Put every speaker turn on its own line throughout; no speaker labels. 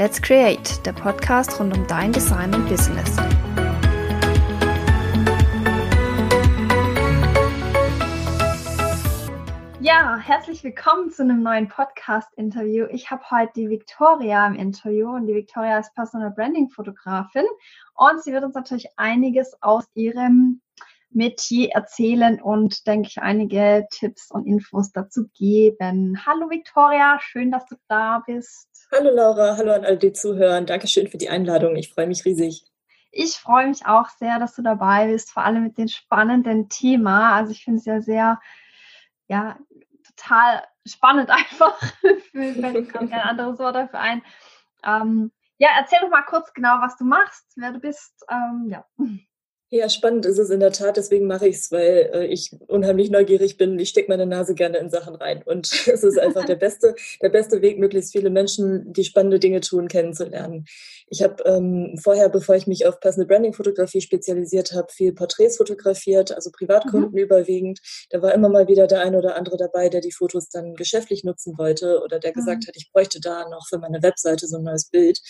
Let's Create, der Podcast rund um dein Design und Business. Ja, herzlich willkommen zu einem neuen Podcast-Interview. Ich habe heute die Victoria im Interview und die Victoria ist Personal Branding Fotografin und sie wird uns natürlich einiges aus ihrem Metier erzählen und, denke ich, einige Tipps und Infos dazu geben. Hallo Victoria, schön, dass du da bist.
Hallo Laura, hallo an alle, die zuhören. Dankeschön für die Einladung. Ich freue mich riesig.
Ich freue mich auch sehr, dass du dabei bist, vor allem mit dem spannenden Thema. Also ich finde es ja sehr, ja, total spannend einfach. Mir kommt kein anderes Wort dafür ein. Ähm, ja, erzähl doch mal kurz genau, was du machst, wer du bist. Ähm, ja.
Ja, spannend ist es in der Tat, deswegen mache ich es, weil äh, ich unheimlich neugierig bin. Ich stecke meine Nase gerne in Sachen rein. Und es ist einfach der beste, der beste Weg, möglichst viele Menschen, die spannende Dinge tun, kennenzulernen. Ich habe ähm, vorher, bevor ich mich auf Personal Branding Fotografie spezialisiert habe, viel Porträts fotografiert, also Privatkunden mhm. überwiegend. Da war immer mal wieder der eine oder andere dabei, der die Fotos dann geschäftlich nutzen wollte oder der gesagt mhm. hat, ich bräuchte da noch für meine Webseite so ein neues Bild.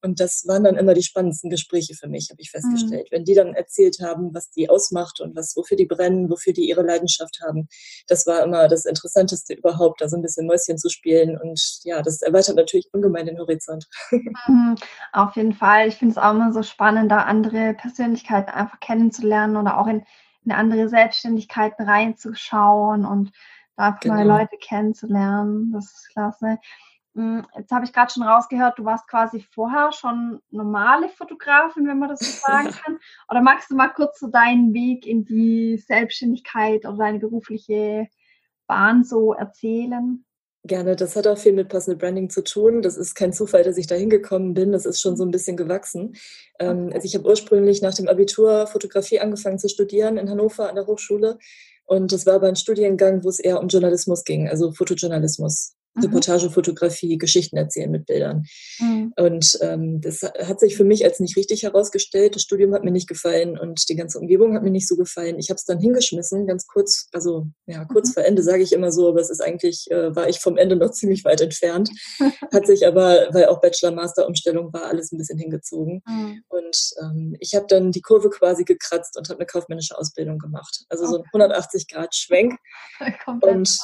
Und das waren dann immer die spannendsten Gespräche für mich, habe ich mhm. festgestellt. Mhm. Wenn die dann erzählt haben, was die ausmacht und was, wofür die brennen, wofür die ihre Leidenschaft haben, das war immer das Interessanteste überhaupt, da so ein bisschen Mäuschen zu spielen. Und ja, das erweitert natürlich ungemein den Horizont.
Mhm, auf jeden Fall. Ich finde es auch immer so spannend, da andere Persönlichkeiten einfach kennenzulernen oder auch in, in andere Selbstständigkeiten reinzuschauen und da genau. neue Leute kennenzulernen. Das ist klasse. Hm, jetzt habe ich gerade schon rausgehört, du warst quasi vorher schon normale Fotografin, wenn man das so sagen kann. Oder magst du mal kurz so deinen Weg in die Selbstständigkeit oder deine berufliche Bahn so erzählen?
Gerne, das hat auch viel mit Personal Branding zu tun. Das ist kein Zufall, dass ich da hingekommen bin. Das ist schon so ein bisschen gewachsen. Ähm, okay. Also ich habe ursprünglich nach dem Abitur Fotografie angefangen zu studieren in Hannover an der Hochschule. Und das war aber ein Studiengang, wo es eher um Journalismus ging, also Fotojournalismus. Mhm. Reportagefotografie, Geschichten erzählen mit Bildern. Mhm. Und ähm, das hat sich für mich als nicht richtig herausgestellt. Das Studium hat mir nicht gefallen und die ganze Umgebung hat mir nicht so gefallen. Ich habe es dann hingeschmissen, ganz kurz, also ja, kurz mhm. vor Ende sage ich immer so, aber es ist eigentlich, äh, war ich vom Ende noch ziemlich weit entfernt. hat sich aber, weil auch Bachelor-Master-Umstellung war, alles ein bisschen hingezogen. Mhm. Und ähm, ich habe dann die Kurve quasi gekratzt und habe eine kaufmännische Ausbildung gemacht. Also okay. so ein 180-Grad-Schwenk. und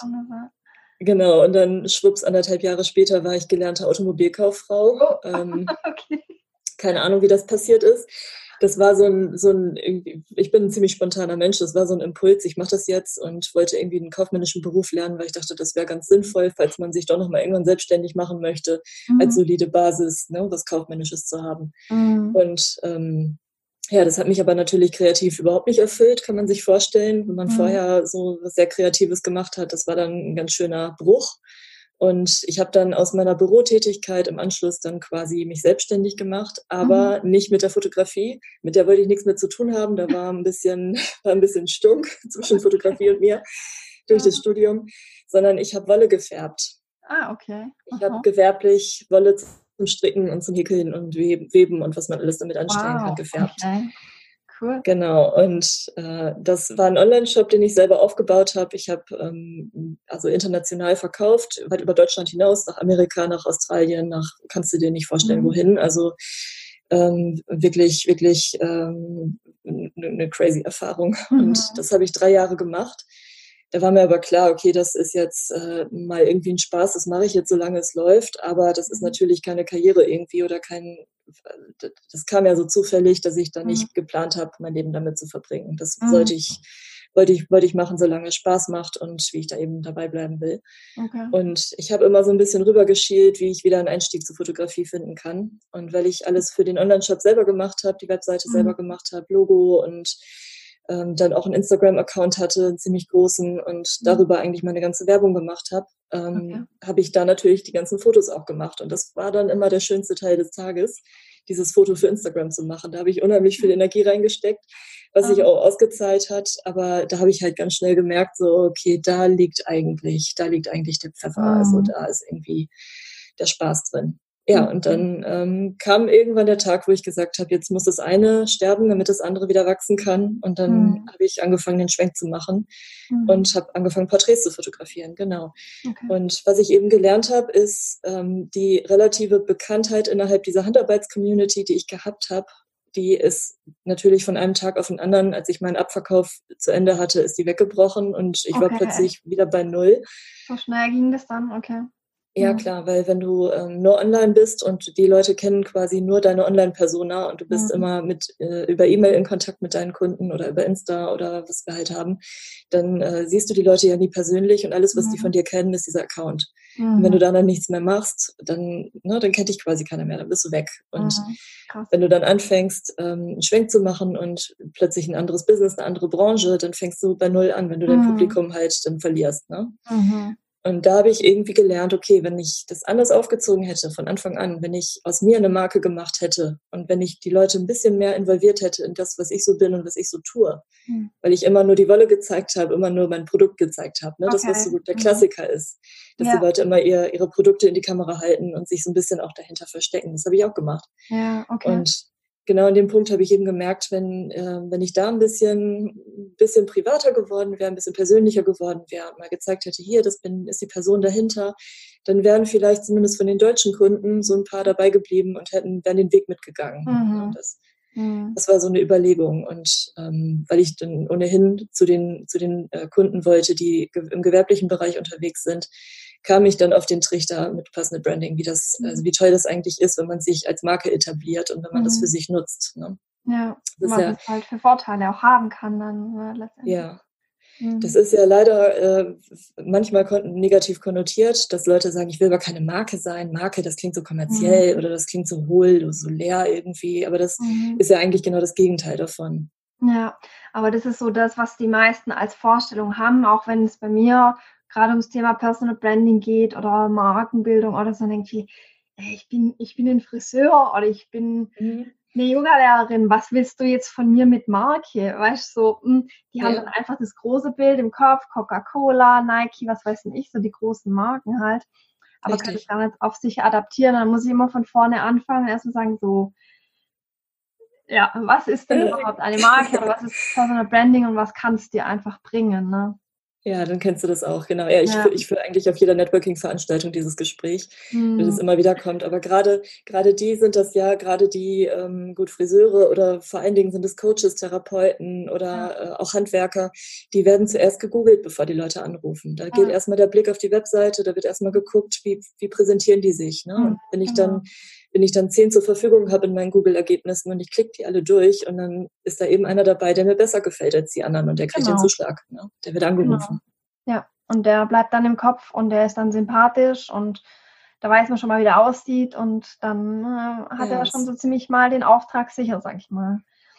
Genau, und dann schwupps, anderthalb Jahre später war ich gelernte Automobilkauffrau. Oh. Ähm, okay. Keine Ahnung, wie das passiert ist. Das war so ein, so ein, ich bin ein ziemlich spontaner Mensch, das war so ein Impuls, ich mache das jetzt und wollte irgendwie einen kaufmännischen Beruf lernen, weil ich dachte, das wäre ganz sinnvoll, falls man sich doch nochmal irgendwann selbstständig machen möchte, mhm. als solide Basis, ne, was Kaufmännisches zu haben. Mhm. Und ähm, ja, das hat mich aber natürlich kreativ überhaupt nicht erfüllt, kann man sich vorstellen. Wenn man mhm. vorher so was sehr Kreatives gemacht hat, das war dann ein ganz schöner Bruch. Und ich habe dann aus meiner Bürotätigkeit im Anschluss dann quasi mich selbstständig gemacht, aber mhm. nicht mit der Fotografie. Mit der wollte ich nichts mehr zu tun haben. Da war ein bisschen, war ein bisschen Stunk zwischen Fotografie und mir durch das Studium, sondern ich habe Wolle gefärbt.
Ah, okay.
Ich habe gewerblich Wolle zum Stricken und zum Häkeln und Weben und was man alles damit anstellen wow, kann, gefärbt. Okay. Cool. Genau, und äh, das war ein Online-Shop, den ich selber aufgebaut habe. Ich habe ähm, also international verkauft, weit über Deutschland hinaus, nach Amerika, nach Australien, nach, kannst du dir nicht vorstellen, mhm. wohin. Also ähm, wirklich, wirklich ähm, eine crazy Erfahrung. Mhm. Und das habe ich drei Jahre gemacht. Da war mir aber klar, okay, das ist jetzt äh, mal irgendwie ein Spaß, das mache ich jetzt, solange es läuft, aber das ist mhm. natürlich keine Karriere irgendwie oder kein, das kam ja so zufällig, dass ich da nicht mhm. geplant habe, mein Leben damit zu verbringen. Das mhm. sollte ich, wollte ich, wollte ich machen, solange es Spaß macht und wie ich da eben dabei bleiben will. Okay. Und ich habe immer so ein bisschen rübergeschielt, wie ich wieder einen Einstieg zur Fotografie finden kann. Und weil ich alles für den Online-Shop selber gemacht habe, die Webseite mhm. selber gemacht habe, Logo und ähm, dann auch einen Instagram-Account hatte, einen ziemlich großen und mhm. darüber eigentlich meine ganze Werbung gemacht habe, ähm, okay. habe ich da natürlich die ganzen Fotos auch gemacht. Und das war dann immer der schönste Teil des Tages, dieses Foto für Instagram zu machen. Da habe ich unheimlich viel Energie reingesteckt, was sich auch ausgezahlt hat. Aber da habe ich halt ganz schnell gemerkt, so, okay, da liegt eigentlich, da liegt eigentlich der Pfeffer. Also mhm. Also da ist irgendwie der Spaß drin. Ja, und dann ähm, kam irgendwann der Tag, wo ich gesagt habe, jetzt muss das eine sterben, damit das andere wieder wachsen kann. Und dann mhm. habe ich angefangen, den Schwenk zu machen mhm. und habe angefangen, Porträts zu fotografieren. Genau. Okay. Und was ich eben gelernt habe, ist ähm, die relative Bekanntheit innerhalb dieser Handarbeits-Community, die ich gehabt habe. Die ist natürlich von einem Tag auf den anderen, als ich meinen Abverkauf zu Ende hatte, ist die weggebrochen und ich okay. war plötzlich wieder bei Null.
So schnell ging das dann, okay.
Ja, mhm. klar, weil wenn du ähm, nur online bist und die Leute kennen quasi nur deine Online-Persona und du bist mhm. immer mit äh, über E-Mail in Kontakt mit deinen Kunden oder über Insta oder was wir halt haben, dann äh, siehst du die Leute ja nie persönlich und alles, was mhm. die von dir kennen, ist dieser Account. Und wenn du mhm. dann, nichts mehr machst, dann, ne, dann kennt dich quasi keiner mehr, dann bist du weg. Und mhm. wenn du dann anfängst, ähm, einen Schwenk zu machen und plötzlich ein anderes Business, eine andere Branche, dann fängst du bei Null an, wenn du dein mhm. Publikum halt dann verlierst. Ne? Und da habe ich irgendwie gelernt, okay, wenn ich das anders aufgezogen hätte von Anfang an, wenn ich aus mir eine Marke gemacht hätte und wenn ich die Leute ein bisschen mehr involviert hätte in das, was ich so bin und was ich so tue, mhm. weil ich immer nur die Wolle gezeigt habe, immer nur mein Produkt gezeigt habe, ne? Okay. das, was so der mhm. Klassiker mhm. ist, dass ja. die Leute immer ihr, ihre Produkte in die Kamera halten und sich so ein bisschen auch dahinter verstecken. Das habe ich auch gemacht.
Ja, okay.
Und genau in dem Punkt habe ich eben gemerkt, wenn, äh, wenn ich da ein bisschen, bisschen privater geworden wäre, ein bisschen persönlicher geworden wäre und mal gezeigt hätte, hier, das bin, ist die Person dahinter, dann wären vielleicht zumindest von den deutschen Kunden so ein paar dabei geblieben und hätten, wären den Weg mitgegangen. Mhm. Das, mhm. das war so eine Überlegung. Und ähm, weil ich dann ohnehin zu den, zu den äh, Kunden wollte, die im gewerblichen Bereich unterwegs sind, kam ich dann auf den Trichter mit Personal Branding, wie das, mhm. also wie toll das eigentlich ist, wenn man sich als Marke etabliert und wenn man mhm. das für sich nutzt. Ne?
Ja, das man ja, das halt für Vorteile auch haben kann dann ne,
letztendlich. Ja. Mhm. Das ist ja leider äh, manchmal negativ konnotiert, dass Leute sagen, ich will aber keine Marke sein. Marke, das klingt so kommerziell mhm. oder das klingt so hohl, so leer irgendwie. Aber das mhm. ist ja eigentlich genau das Gegenteil davon.
Ja, aber das ist so das, was die meisten als Vorstellung haben, auch wenn es bei mir gerade ums Thema Personal Branding geht oder Markenbildung oder so, irgendwie, ich bin, ich bin ein Friseur oder ich bin mhm. eine Yoga-Lehrerin, was willst du jetzt von mir mit Marke? Weißt du, so, hm, die ja. haben dann einfach das große Bild im Kopf, Coca-Cola, Nike, was weiß ich, so die großen Marken halt. Aber Richtig. kann ich dann jetzt auf sich adaptieren, dann muss ich immer von vorne anfangen, erstmal sagen, so, ja, was ist denn überhaupt eine Marke oder was ist Personal Branding und was kann es dir einfach bringen, ne?
Ja, dann kennst du das auch, genau. Ja, ich, ja. ich führe eigentlich auf jeder Networking-Veranstaltung dieses Gespräch, mhm. wenn es immer wieder kommt. Aber gerade, gerade die sind das ja, gerade die ähm, gut Friseure oder vor allen Dingen sind es Coaches, Therapeuten oder ja. äh, auch Handwerker, die werden zuerst gegoogelt, bevor die Leute anrufen. Da geht erstmal der Blick auf die Webseite, da wird erstmal geguckt, wie, wie präsentieren die sich. Ne? Mhm. Und wenn ich dann wenn ich dann zehn zur Verfügung habe in meinen Google-Ergebnissen und ich klicke die alle durch und dann ist da eben einer dabei, der mir besser gefällt als die anderen und der kriegt genau. den Zuschlag. Ne? Der wird angerufen.
Genau. Ja, und der bleibt dann im Kopf und der ist dann sympathisch und da weiß man schon mal, wie der aussieht und dann äh, hat ja, er schon so ziemlich mal den Auftrag sicher, sag ich mal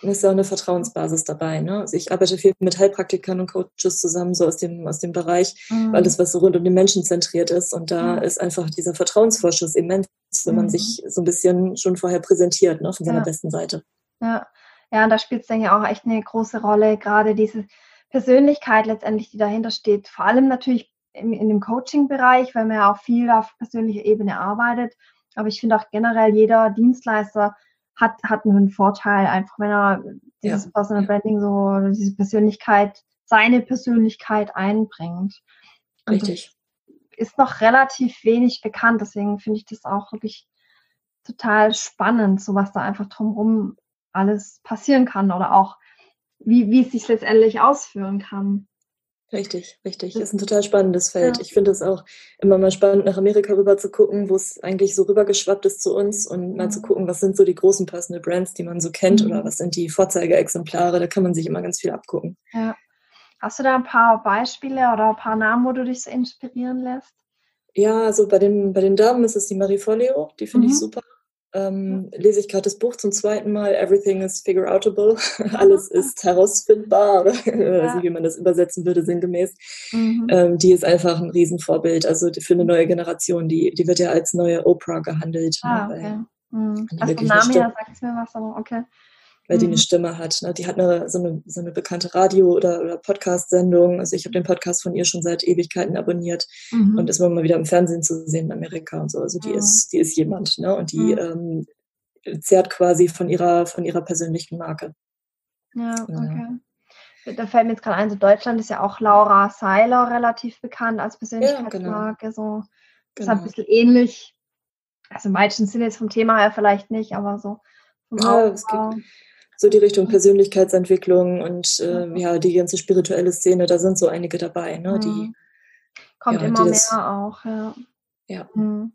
ist ja auch eine Vertrauensbasis dabei. Ne? Also ich arbeite viel mit Heilpraktikern und Coaches zusammen, so aus dem, aus dem Bereich, mhm. alles, was so rund um den Menschen zentriert ist. Und da mhm. ist einfach dieser Vertrauensvorschuss immens, wenn man mhm. sich so ein bisschen schon vorher präsentiert, ne, von seiner ja. besten Seite.
Ja. ja, und da spielt es, denke ich, auch echt eine große Rolle, gerade diese Persönlichkeit letztendlich, die dahinter steht. Vor allem natürlich in, in dem Coaching-Bereich, weil man ja auch viel auf persönlicher Ebene arbeitet. Aber ich finde auch generell jeder Dienstleister hat, hat einen Vorteil, einfach wenn er dieses ja. Personal Branding so, diese Persönlichkeit, seine Persönlichkeit einbringt.
Richtig.
Ist noch relativ wenig bekannt, deswegen finde ich das auch wirklich total spannend, so was da einfach drumherum alles passieren kann oder auch wie, wie es sich letztendlich ausführen kann.
Richtig, richtig. Das ist ein total spannendes Feld. Ja. Ich finde es auch immer mal spannend, nach Amerika rüber zu gucken, wo es eigentlich so rübergeschwappt ist zu uns und mhm. mal zu mhm. gucken, was sind so die großen Personal Brands, die man so kennt mhm. oder was sind die Vorzeigeexemplare. Da kann man sich immer ganz viel abgucken.
Ja. Hast du da ein paar Beispiele oder ein paar Namen, wo du dich so inspirieren lässt?
Ja, also bei den, bei den Damen ist es die Marie Folio, die finde mhm. ich super ähm, lese ich gerade das Buch zum zweiten Mal, Everything is Figure Outable, alles ist herausfindbar, ja. wie man das übersetzen würde, sinngemäß. Mhm. Ähm, die ist einfach ein Riesenvorbild, also für eine neue Generation, die, die wird ja als neue Oprah gehandelt.
Ah, ne, okay. Mhm. Also vom Namen her sagt es mir was, aber okay.
Weil mhm. die eine Stimme hat. Ne? Die hat eine, so, eine, so eine bekannte Radio- oder, oder Podcast-Sendung. Also ich habe den Podcast von ihr schon seit Ewigkeiten abonniert mhm. und ist immer mal wieder im Fernsehen zu sehen in Amerika und so. Also die mhm. ist, die ist jemand, ne? Und die mhm. ähm, zehrt quasi von ihrer, von ihrer persönlichen Marke.
Ja, okay. Da fällt mir jetzt gerade ein, so Deutschland ist ja auch Laura Seiler relativ bekannt als Persönlichkeitsmarke. Ja, genau. So. Das genau. ist ein bisschen ähnlich. Also im weitesten Sinne jetzt vom Thema her vielleicht nicht, aber so vom
ja, es gibt so die Richtung Persönlichkeitsentwicklung und äh, ja, die ganze spirituelle Szene, da sind so einige dabei, ne? Die mhm.
kommt ja, immer die das, mehr auch, ja.
Ja.
Mhm.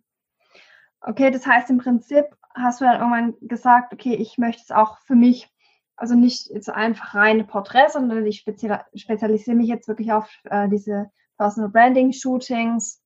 Okay, das heißt im Prinzip hast du dann irgendwann gesagt, okay, ich möchte es auch für mich also nicht jetzt einfach reine Porträts, sondern ich spezialisiere mich jetzt wirklich auf äh, diese Personal Branding Shootings,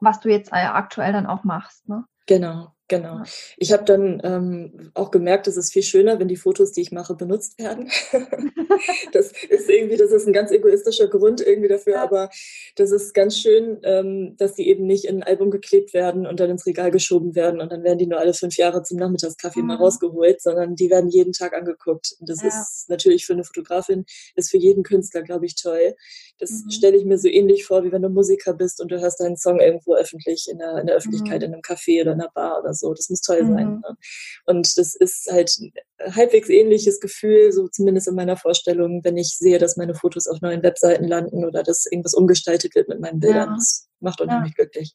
was du jetzt äh, aktuell dann auch machst. Ne?
Genau. Genau. Ich habe dann ähm, auch gemerkt, es ist viel schöner, wenn die Fotos, die ich mache, benutzt werden. das ist irgendwie, das ist ein ganz egoistischer Grund irgendwie dafür, ja. aber das ist ganz schön, ähm, dass die eben nicht in ein Album geklebt werden und dann ins Regal geschoben werden und dann werden die nur alle fünf Jahre zum Nachmittagskaffee mhm. mal rausgeholt, sondern die werden jeden Tag angeguckt. Und das ja. ist natürlich für eine Fotografin, ist für jeden Künstler, glaube ich, toll. Das mhm. stelle ich mir so ähnlich vor, wie wenn du Musiker bist und du hörst deinen Song irgendwo öffentlich in der, in der Öffentlichkeit, mhm. in einem Café oder in einer Bar oder so. Das muss toll mhm. sein. Ne? Und das ist halt ein halbwegs ähnliches Gefühl, so zumindest in meiner Vorstellung, wenn ich sehe, dass meine Fotos auf neuen Webseiten landen oder dass irgendwas umgestaltet wird mit meinen Bildern. Ja. Das macht unheimlich ja. glücklich.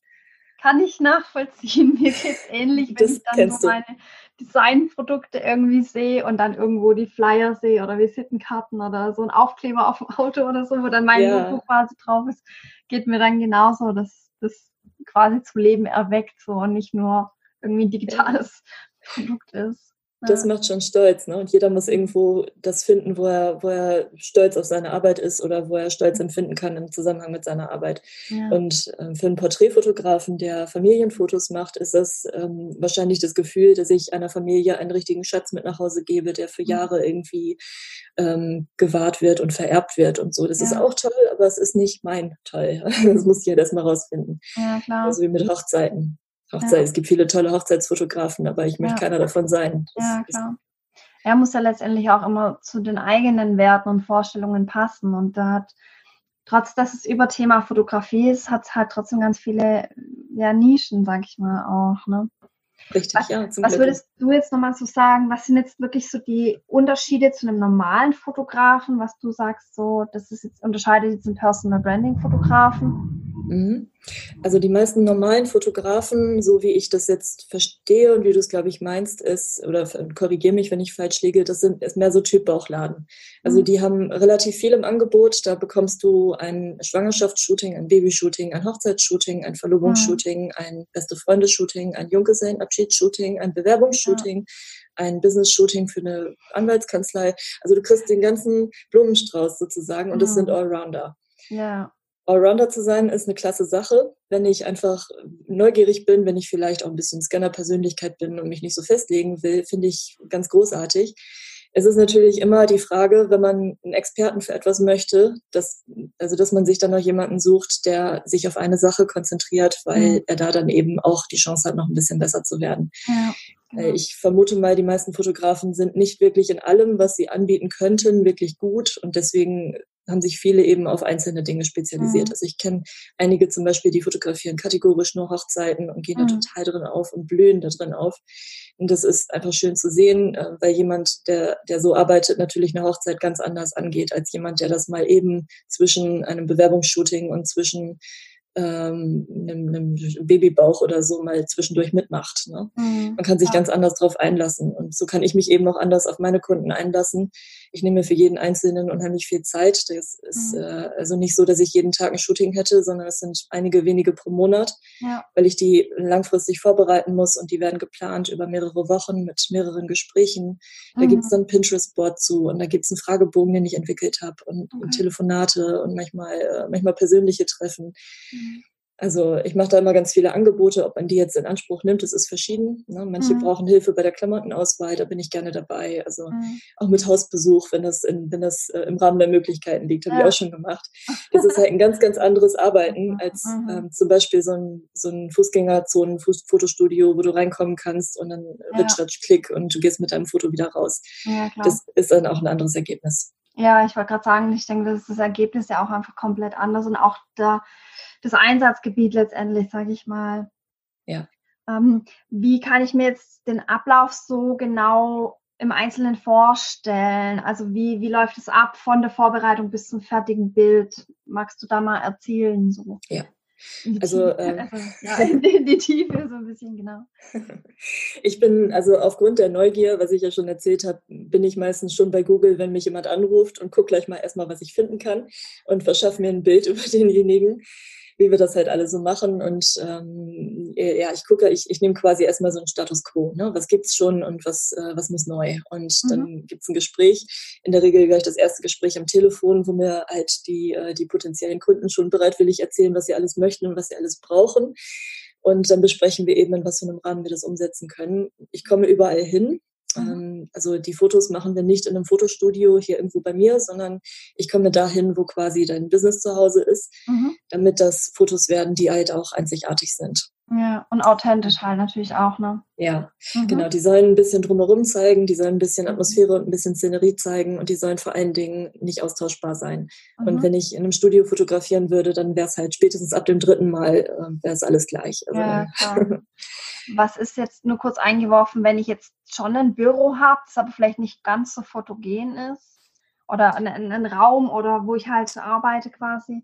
Kann ich nachvollziehen. Mir geht es ähnlich, wenn ich dann so meine Designprodukte irgendwie sehe und dann irgendwo die Flyer sehe oder Visitenkarten oder so ein Aufkleber auf dem Auto oder so, wo dann mein ja. Logo quasi drauf ist, geht mir dann genauso, dass das quasi zu Leben erweckt so und nicht nur irgendwie ein digitales Produkt ist.
Das macht schon stolz, ne? Und jeder muss irgendwo das finden, wo er, wo er stolz auf seine Arbeit ist oder wo er Stolz empfinden kann im Zusammenhang mit seiner Arbeit. Ja. Und ähm, für einen Porträtfotografen, der Familienfotos macht, ist das ähm, wahrscheinlich das Gefühl, dass ich einer Familie einen richtigen Schatz mit nach Hause gebe, der für. Jahre irgendwie ähm, gewahrt wird und vererbt wird und so. Das ja. ist auch toll, aber es ist nicht mein Teil. Das muss jeder erstmal rausfinden.
Ja, klar.
Also wie mit Hochzeiten. Hochzeit, ja. es gibt viele tolle Hochzeitsfotografen, aber ich möchte ja. keiner davon sein.
Das ja, klar. Er muss ja letztendlich auch immer zu den eigenen Werten und Vorstellungen passen. Und da hat, trotz dass es über Thema Fotografie ist, hat es halt trotzdem ganz viele ja, Nischen, sag ich mal, auch. Ne?
Richtig,
was,
ja.
was würdest du jetzt nochmal so sagen? Was sind jetzt wirklich so die Unterschiede zu einem normalen Fotografen, was du sagst, so, das ist jetzt unterscheidet jetzt einen Personal Branding Fotografen?
Mhm. Also die meisten normalen Fotografen, so wie ich das jetzt verstehe und wie du es, glaube ich, meinst, ist, oder korrigiere mich, wenn ich falsch liege, das sind, ist mehr so Typ Bauchladen. Also mhm. die haben relativ viel im Angebot. Da bekommst du ein Schwangerschaftsshooting, ein Babyshooting, ein Hochzeitsshooting, ein Verlobungsshooting, mhm. ein beste Freunde-Shooting, ein Junggesellenabschiedsshooting, ein Bewerbungsshooting, ein Business-Shooting für eine Anwaltskanzlei. Also du kriegst den ganzen Blumenstrauß sozusagen und das sind mhm. Allrounder.
Ja.
Allrounder zu sein ist eine klasse Sache, wenn ich einfach neugierig bin, wenn ich vielleicht auch ein bisschen Scanner-Persönlichkeit bin und mich nicht so festlegen will, finde ich ganz großartig. Es ist natürlich immer die Frage, wenn man einen Experten für etwas möchte, dass, also dass man sich dann noch jemanden sucht, der sich auf eine Sache konzentriert, weil mhm. er da dann eben auch die Chance hat, noch ein bisschen besser zu werden. Ja. Genau. Ich vermute mal, die meisten Fotografen sind nicht wirklich in allem, was sie anbieten könnten, wirklich gut und deswegen haben sich viele eben auf einzelne Dinge spezialisiert. Mhm. Also ich kenne einige zum Beispiel, die fotografieren kategorisch nur Hochzeiten und gehen mhm. da total drin auf und blühen da drin auf. Und das ist einfach schön zu sehen, äh, weil jemand, der, der so arbeitet, natürlich eine Hochzeit ganz anders angeht als jemand, der das mal eben zwischen einem Bewerbungsshooting und zwischen ähm, einem, einem Babybauch oder so mal zwischendurch mitmacht. Ne? Mhm. Man kann sich ja. ganz anders drauf einlassen. Und so kann ich mich eben auch anders auf meine Kunden einlassen. Ich nehme für jeden Einzelnen unheimlich viel Zeit. Das ist mhm. äh, also nicht so, dass ich jeden Tag ein Shooting hätte, sondern es sind einige wenige pro Monat, ja. weil ich die langfristig vorbereiten muss und die werden geplant über mehrere Wochen mit mehreren Gesprächen. Da mhm. gibt es dann Pinterest-Board zu und da gibt es einen Fragebogen, den ich entwickelt habe und, okay. und Telefonate und manchmal, äh, manchmal persönliche Treffen. Mhm. Also ich mache da immer ganz viele Angebote, ob man die jetzt in Anspruch nimmt, das ist verschieden. Ne? Manche mhm. brauchen Hilfe bei der Klamottenauswahl, da bin ich gerne dabei. Also mhm. auch mit Hausbesuch, wenn das, in, wenn das äh, im Rahmen der Möglichkeiten liegt, habe ja. ich auch schon gemacht. Das ist halt ein ganz, ganz anderes Arbeiten als mhm. ähm, zum Beispiel so ein, so ein Fußgängerzonen-Fotostudio, wo du reinkommen kannst und dann ja. ritsch, klick und du gehst mit deinem Foto wieder raus. Ja, das ist dann auch ein anderes Ergebnis.
Ja, ich wollte gerade sagen, ich denke, das ist das Ergebnis ja auch einfach komplett anders und auch da das Einsatzgebiet letztendlich, sage ich mal.
Ja.
Ähm, wie kann ich mir jetzt den Ablauf so genau im Einzelnen vorstellen? Also wie, wie läuft es ab von der Vorbereitung bis zum fertigen Bild? Magst du da mal erzählen? So?
Ja. Also,
also ja, in die, Tiefe so ein bisschen, genau.
Ich bin, also aufgrund der Neugier, was ich ja schon erzählt habe, bin ich meistens schon bei Google, wenn mich jemand anruft und gucke gleich mal erstmal, was ich finden kann und verschaffe mir ein Bild über denjenigen wie wir das halt alle so machen. Und ähm, ja, ich gucke, ich, ich nehme quasi erstmal so einen Status quo. Ne? Was gibt's schon und was, äh, was muss neu? Und mhm. dann gibt's ein Gespräch. In der Regel gleich das erste Gespräch am Telefon, wo mir halt die, äh, die potenziellen Kunden schon bereitwillig erzählen, was sie alles möchten und was sie alles brauchen. Und dann besprechen wir eben, in was für einem Rahmen wir das umsetzen können. Ich komme überall hin. Mhm. Ähm, also die Fotos machen wir nicht in einem Fotostudio hier irgendwo bei mir, sondern ich komme dahin, wo quasi dein Business zu Hause ist, mhm. damit das Fotos werden, die halt auch einzigartig sind.
Ja, und authentisch halt natürlich auch, ne?
Ja, mhm. genau. Die sollen ein bisschen drumherum zeigen, die sollen ein bisschen Atmosphäre und ein bisschen Szenerie zeigen und die sollen vor allen Dingen nicht austauschbar sein. Mhm. Und wenn ich in einem Studio fotografieren würde, dann wäre es halt spätestens ab dem dritten Mal, äh, wäre es alles gleich.
Also, ja, klar. Was ist jetzt nur kurz eingeworfen, wenn ich jetzt schon ein Büro habe, das aber vielleicht nicht ganz so fotogen ist? Oder einen Raum oder wo ich halt arbeite quasi?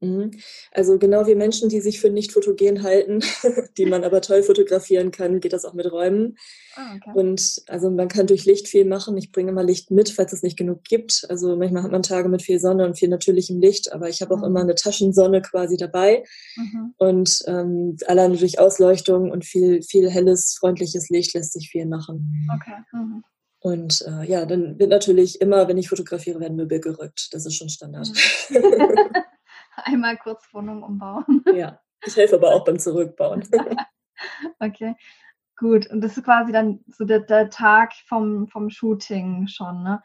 Mhm. Also genau wie Menschen, die sich für nicht fotogen halten, die man aber toll fotografieren kann, geht das auch mit Räumen. Ah, okay. Und also man kann durch Licht viel machen. Ich bringe immer Licht mit, falls es nicht genug gibt. Also manchmal hat man Tage mit viel Sonne und viel natürlichem Licht, aber ich habe auch mhm. immer eine Taschensonne quasi dabei. Mhm. Und ähm, alleine durch Ausleuchtung und viel, viel helles, freundliches Licht lässt sich viel machen.
Okay. Mhm.
Und äh, ja, dann wird natürlich immer, wenn ich fotografiere, werden Möbel gerückt. Das ist schon Standard.
Einmal kurz Wohnung umbauen.
Ja, ich helfe aber auch beim Zurückbauen.
okay, gut. Und das ist quasi dann so der, der Tag vom, vom Shooting schon, ne?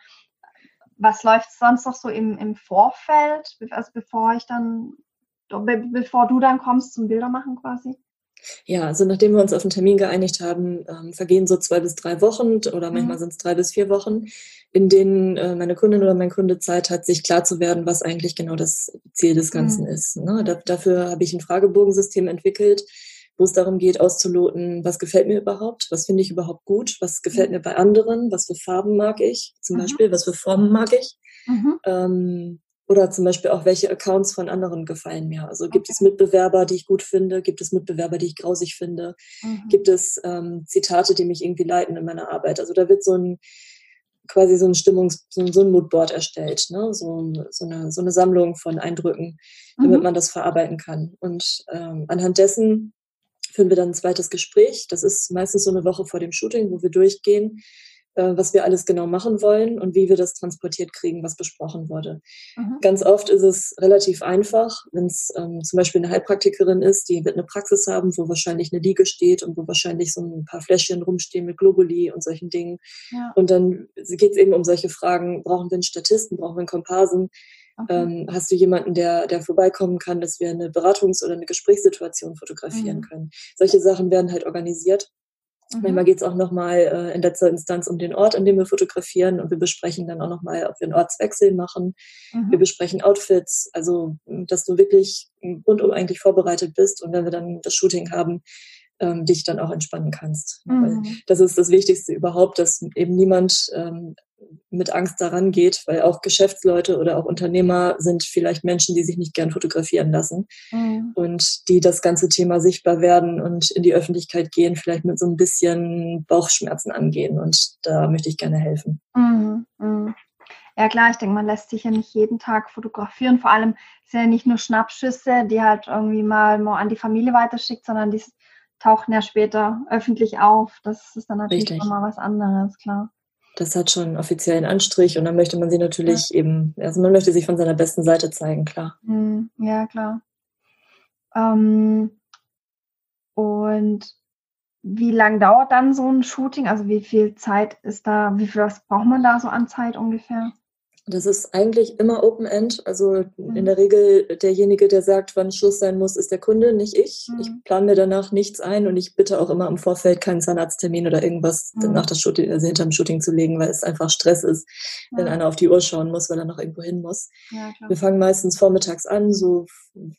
Was läuft sonst noch so im, im Vorfeld, also bevor ich dann, bevor du dann kommst zum Bildermachen quasi?
Ja, also nachdem wir uns auf einen Termin geeinigt haben, ähm, vergehen so zwei bis drei Wochen oder manchmal mhm. sind es drei bis vier Wochen, in denen äh, meine Kundin oder mein Kunde Zeit hat, sich klar zu werden, was eigentlich genau das Ziel des Ganzen mhm. ist. Ne? Da, dafür habe ich ein Fragebogensystem entwickelt, wo es darum geht, auszuloten, was gefällt mir überhaupt, was finde ich überhaupt gut, was gefällt mhm. mir bei anderen, was für Farben mag ich zum mhm. Beispiel, was für Formen mag ich. Mhm. Ähm, oder zum Beispiel auch, welche Accounts von anderen gefallen mir. Also gibt okay. es Mitbewerber, die ich gut finde? Gibt es Mitbewerber, die ich grausig finde? Mhm. Gibt es ähm, Zitate, die mich irgendwie leiten in meiner Arbeit? Also da wird so ein quasi so ein Stimmungs-, so ein, so ein Moodboard erstellt, ne? so, so, eine, so eine Sammlung von Eindrücken, damit mhm. man das verarbeiten kann. Und ähm, anhand dessen führen wir dann ein zweites Gespräch. Das ist meistens so eine Woche vor dem Shooting, wo wir durchgehen, was wir alles genau machen wollen und wie wir das transportiert kriegen, was besprochen wurde. Mhm. Ganz oft ist es relativ einfach, wenn es ähm, zum Beispiel eine Heilpraktikerin ist, die wird eine Praxis haben, wo wahrscheinlich eine Liege steht und wo wahrscheinlich so ein paar Fläschchen rumstehen mit Globuli und solchen Dingen. Ja. Und dann geht es eben um solche Fragen, brauchen wir einen Statisten, brauchen wir einen Komparsen? Okay. Ähm, hast du jemanden, der, der vorbeikommen kann, dass wir eine Beratungs- oder eine Gesprächssituation fotografieren mhm. können? Solche Sachen werden halt organisiert. Mhm. Manchmal geht es auch nochmal äh, in letzter Instanz um den Ort, an dem wir fotografieren und wir besprechen dann auch nochmal, ob wir einen Ortswechsel machen. Mhm. Wir besprechen Outfits, also dass du wirklich rundum eigentlich vorbereitet bist und wenn wir dann das Shooting haben, ähm, dich dann auch entspannen kannst. Mhm. das ist das Wichtigste überhaupt, dass eben niemand ähm, mit Angst daran geht, weil auch Geschäftsleute oder auch Unternehmer sind vielleicht Menschen, die sich nicht gern fotografieren lassen mhm. und die das ganze Thema sichtbar werden und in die Öffentlichkeit gehen, vielleicht mit so ein bisschen Bauchschmerzen angehen. Und da möchte ich gerne helfen.
Mhm. Mhm. Ja klar, ich denke, man lässt sich ja nicht jeden Tag fotografieren. Vor allem sind ja nicht nur Schnappschüsse, die halt irgendwie mal an die Familie weiterschickt, sondern die tauchen ja später öffentlich auf. Das ist dann natürlich nochmal was anderes, klar
das hat schon einen offiziellen Anstrich und dann möchte man sie natürlich ja. eben, also man möchte sich von seiner besten Seite zeigen, klar.
Hm, ja, klar. Ähm, und wie lang dauert dann so ein Shooting? Also wie viel Zeit ist da, wie viel was braucht man da so an Zeit ungefähr?
Das ist eigentlich immer Open-End. Also mhm. in der Regel derjenige, der sagt, wann Schluss sein muss, ist der Kunde, nicht ich. Mhm. Ich plane mir danach nichts ein und ich bitte auch immer im Vorfeld keinen Zahnarzttermin oder irgendwas mhm. nach das Shooting, also hinterm Shooting zu legen, weil es einfach Stress ist, ja. wenn einer auf die Uhr schauen muss, weil er noch irgendwo hin muss. Ja, wir fangen meistens vormittags an, so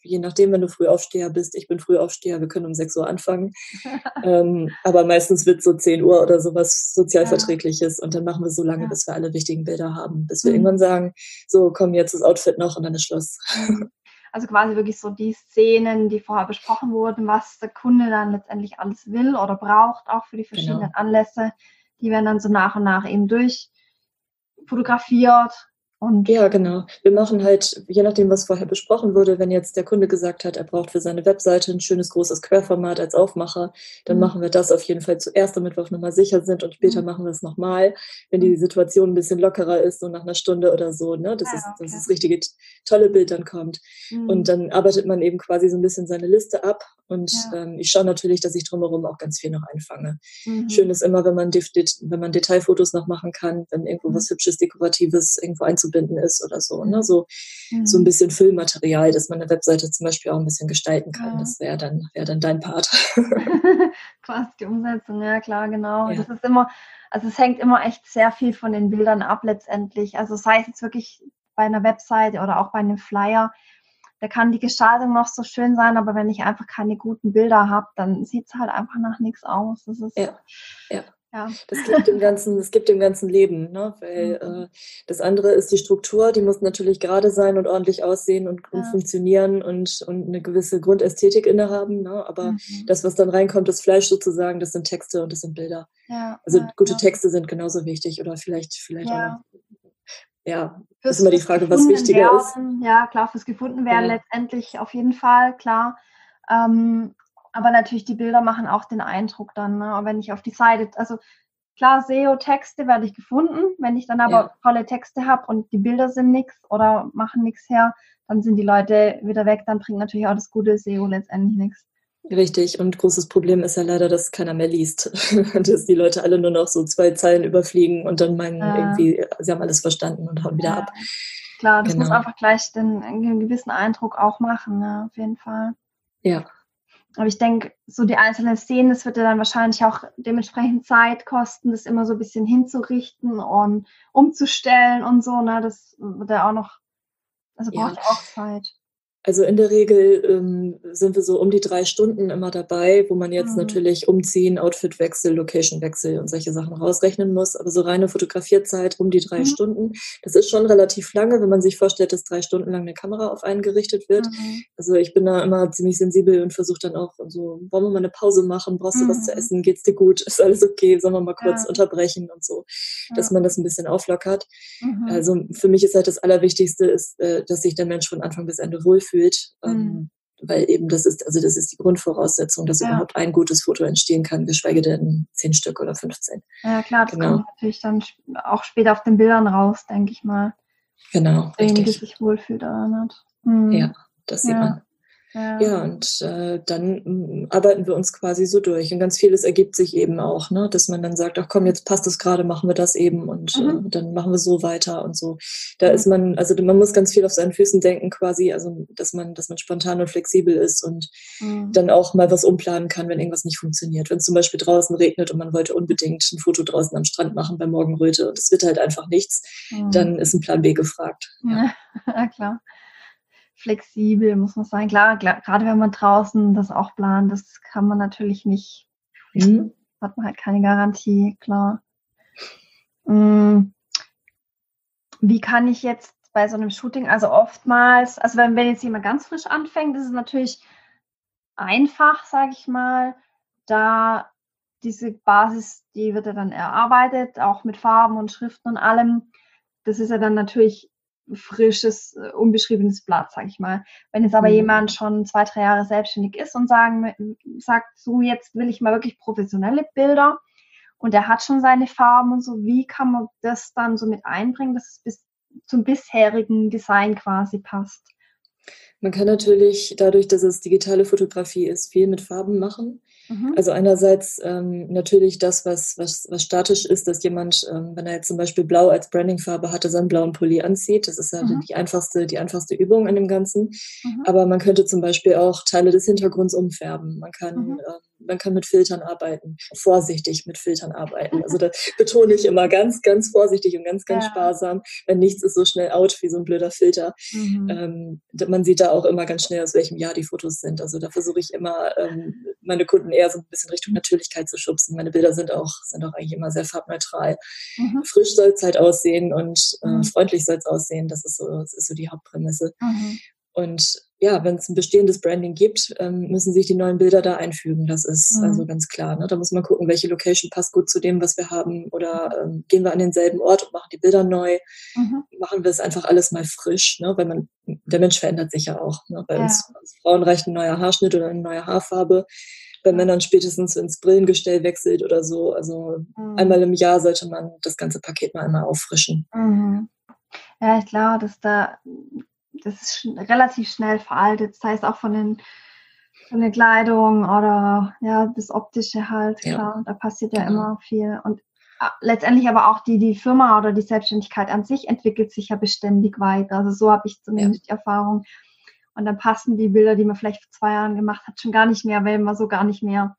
je nachdem, wenn du Frühaufsteher bist. Ich bin Frühaufsteher, wir können um 6 Uhr anfangen. ähm, aber meistens wird so 10 Uhr oder sowas sozialverträgliches ja. und dann machen wir so lange, bis wir alle wichtigen Bilder haben, bis wir mhm. irgendwann sagen, so komm jetzt das Outfit noch und dann ist Schluss.
Also quasi wirklich so die Szenen, die vorher besprochen wurden, was der Kunde dann letztendlich alles will oder braucht, auch für die verschiedenen genau. Anlässe, die werden dann so nach und nach eben durch fotografiert
und ja, genau. Wir machen halt, je nachdem, was vorher besprochen wurde, wenn jetzt der Kunde gesagt hat, er braucht für seine Webseite ein schönes großes Querformat als Aufmacher, dann mhm. machen wir das auf jeden Fall zuerst, damit wir auf Nummer sicher sind und später mhm. machen wir es nochmal, wenn die mhm. Situation ein bisschen lockerer ist, so nach einer Stunde oder so, ne? Das ja, ist, okay. dass das richtige tolle Bild dann kommt. Mhm. Und dann arbeitet man eben quasi so ein bisschen seine Liste ab und ja. ähm, ich schaue natürlich, dass ich drumherum auch ganz viel noch einfange. Mhm. Schön ist immer, wenn man, wenn man Detailfotos noch machen kann, wenn irgendwo mhm. was Hübsches, Dekoratives irgendwo einzubauen einzubinden ist oder so. Ne? So, mhm. so ein bisschen Füllmaterial, dass man eine Webseite zum Beispiel auch ein bisschen gestalten kann. Ja. Das wäre dann, wäre dann dein Part.
Quasi die Umsetzung, ja klar, genau. Ja. Das ist immer, also es hängt immer echt sehr viel von den Bildern ab letztendlich. Also sei es jetzt wirklich bei einer Webseite oder auch bei einem Flyer, da kann die Gestaltung noch so schön sein, aber wenn ich einfach keine guten Bilder habe, dann sieht es halt einfach nach nichts aus. Das ist,
ja, ja. Ja. Das gibt dem ganzen, das gibt dem ganzen Leben, ne? weil mhm. äh, das andere ist die Struktur, die muss natürlich gerade sein und ordentlich aussehen und, ja. und funktionieren und, und eine gewisse Grundästhetik innehaben. Ne? Aber mhm. das, was dann reinkommt, das Fleisch sozusagen, das sind Texte und das sind Bilder. Ja. Also gute Texte sind genauso wichtig oder vielleicht, vielleicht auch noch ja, fürs, ist immer die Frage, was wichtiger
werden, ist. Ja, klar, fürs gefunden werden ja. letztendlich auf jeden Fall, klar. Ähm, aber natürlich, die Bilder machen auch den Eindruck dann. Ne? Wenn ich auf die Seite, also klar, SEO-Texte werde ich gefunden. Wenn ich dann aber ja. tolle Texte habe und die Bilder sind nichts oder machen nichts her, dann sind die Leute wieder weg. Dann bringt natürlich auch das gute SEO letztendlich nichts.
Richtig, und großes Problem ist ja leider, dass keiner mehr liest. dass die Leute alle nur noch so zwei Zeilen überfliegen und dann meinen äh, irgendwie, sie haben alles verstanden und hauen wieder ja. ab.
Klar, das genau. muss einfach gleich den, einen gewissen Eindruck auch machen, ne? auf jeden Fall.
Ja,
aber ich denke, so die einzelnen Szenen, das wird ja dann wahrscheinlich auch dementsprechend Zeit kosten, das immer so ein bisschen hinzurichten und umzustellen und so. Ne? Das wird ja auch noch, also braucht ja. auch Zeit.
Also in der Regel ähm, sind wir so um die drei Stunden immer dabei, wo man jetzt mhm. natürlich umziehen, Outfitwechsel, Locationwechsel und solche Sachen rausrechnen muss. Aber so reine Fotografierzeit um die drei mhm. Stunden, das ist schon relativ lange, wenn man sich vorstellt, dass drei Stunden lang eine Kamera auf einen gerichtet wird. Mhm. Also ich bin da immer ziemlich sensibel und versuche dann auch so, wollen wir mal eine Pause machen? Brauchst du was zu mhm. essen? Geht's dir gut? Ist alles okay? Sollen wir mal kurz ja. unterbrechen und so, dass ja. man das ein bisschen auflockert. Mhm. Also für mich ist halt das Allerwichtigste, ist, äh, dass sich der Mensch von Anfang bis Ende wohlfühlt fühlt. Ähm, mhm. weil eben das ist, also das ist die Grundvoraussetzung, dass ja. überhaupt ein gutes Foto entstehen kann, geschweige denn zehn Stück oder 15.
Ja klar, das genau. kommt natürlich dann auch später auf den Bildern raus, denke ich mal.
Genau.
Derjenige sich wohlfühlt erinnert.
Mhm. Ja, das sieht ja. man. Ja, ja und äh, dann mm, arbeiten wir uns quasi so durch. Und ganz vieles ergibt sich eben auch, ne? dass man dann sagt, ach komm, jetzt passt es gerade, machen wir das eben und mhm. äh, dann machen wir so weiter und so. Da mhm. ist man, also man muss ganz viel auf seinen Füßen denken quasi, also dass man, dass man spontan und flexibel ist und mhm. dann auch mal was umplanen kann, wenn irgendwas nicht funktioniert. Wenn es zum Beispiel draußen regnet und man wollte unbedingt ein Foto draußen am Strand machen bei Morgenröte und es wird halt einfach nichts, mhm. dann ist ein Plan B gefragt.
Ja, ja klar flexibel, muss man sagen. Klar, klar, gerade wenn man draußen das auch plant, das kann man natürlich nicht. Mhm. Hat man halt keine Garantie, klar. Mhm. Wie kann ich jetzt bei so einem Shooting, also oftmals, also wenn, wenn jetzt jemand ganz frisch anfängt, ist es natürlich einfach, sage ich mal, da diese Basis, die wird ja dann erarbeitet, auch mit Farben und Schriften und allem. Das ist ja dann natürlich frisches, äh, unbeschriebenes Blatt, sag ich mal. Wenn jetzt aber mhm. jemand schon zwei, drei Jahre selbstständig ist und sagen, sagt, so jetzt will ich mal wirklich professionelle Bilder und er hat schon seine Farben und so, wie kann man das dann so mit einbringen, dass es bis zum bisherigen Design quasi passt?
Man kann natürlich dadurch, dass es digitale Fotografie ist, viel mit Farben machen. Mhm. Also einerseits ähm, natürlich das, was, was, was statisch ist, dass jemand, ähm, wenn er jetzt zum Beispiel Blau als Brandingfarbe hatte, seinen blauen Pulli anzieht. Das ist ja mhm. die einfachste, die einfachste Übung an dem Ganzen. Mhm. Aber man könnte zum Beispiel auch Teile des Hintergrunds umfärben. Man kann, mhm. ähm, man kann mit Filtern arbeiten, vorsichtig mit Filtern arbeiten. Also da betone ich immer ganz, ganz vorsichtig und ganz, ganz ja. sparsam, wenn nichts ist so schnell out wie so ein blöder Filter. Mhm. Ähm, man sieht da auch immer ganz schnell, aus welchem Jahr die Fotos sind. Also da versuche ich immer, ähm, meine Kunden eher so ein bisschen Richtung Natürlichkeit zu schubsen. Meine Bilder sind auch, sind auch eigentlich immer sehr farbneutral. Mhm. Frisch soll es halt aussehen und äh, mhm. freundlich soll es aussehen. Das ist so, das ist so die Hauptprämisse. Mhm. Und ja, wenn es ein bestehendes Branding gibt, ähm, müssen sich die neuen Bilder da einfügen. Das ist mhm. also ganz klar. Ne? Da muss man gucken, welche Location passt gut zu dem, was wir haben. Oder ähm, gehen wir an denselben Ort und machen die Bilder neu. Mhm. Machen wir es einfach alles mal frisch, ne? weil man, der Mensch verändert sich ja auch. Ne? Bei ja. uns als Frauen reicht ein neuer Haarschnitt oder eine neue Haarfarbe. Bei Männern spätestens, wenn das Brillengestell wechselt oder so. Also mhm. einmal im Jahr sollte man das ganze Paket mal einmal auffrischen.
Mhm. Ja, ich glaube, dass da das ist relativ schnell veraltet. Das heißt auch von den von der Kleidung oder ja, das Optische halt, ja. klar, da passiert ja genau. immer viel. Und ah, letztendlich aber auch die, die Firma oder die Selbstständigkeit an sich entwickelt sich ja beständig weiter. Also so habe ich zumindest ja. die Erfahrung. Und dann passen die Bilder, die man vielleicht vor zwei Jahren gemacht hat, schon gar nicht mehr, weil man so gar nicht mehr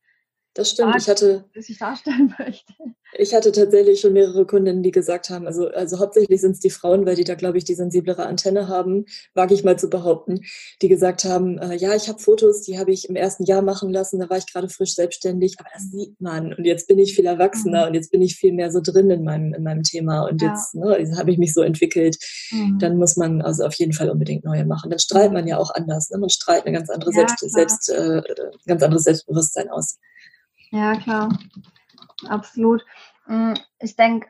das stimmt. Ich hatte,
ich darstellen möchte.
Ich hatte tatsächlich schon mehrere Kundinnen, die gesagt haben, also, also hauptsächlich sind es die Frauen, weil die da, glaube ich, die sensiblere Antenne haben, wage ich mal zu behaupten, die gesagt haben, äh, ja, ich habe Fotos, die habe ich im ersten Jahr machen lassen, da war ich gerade frisch selbstständig, aber das sieht man. Und jetzt bin ich viel erwachsener mhm. und jetzt bin ich viel mehr so drin in meinem, in meinem Thema und ja. jetzt ne, habe ich mich so entwickelt. Mhm. Dann muss man also auf jeden Fall unbedingt neue machen. Dann strahlt man ja auch anders. Ne? Man strahlt eine ganz andere ja, Selbst, Selbst äh, ganz anderes Selbstbewusstsein aus.
Ja, klar. Absolut. Mm, ich denke,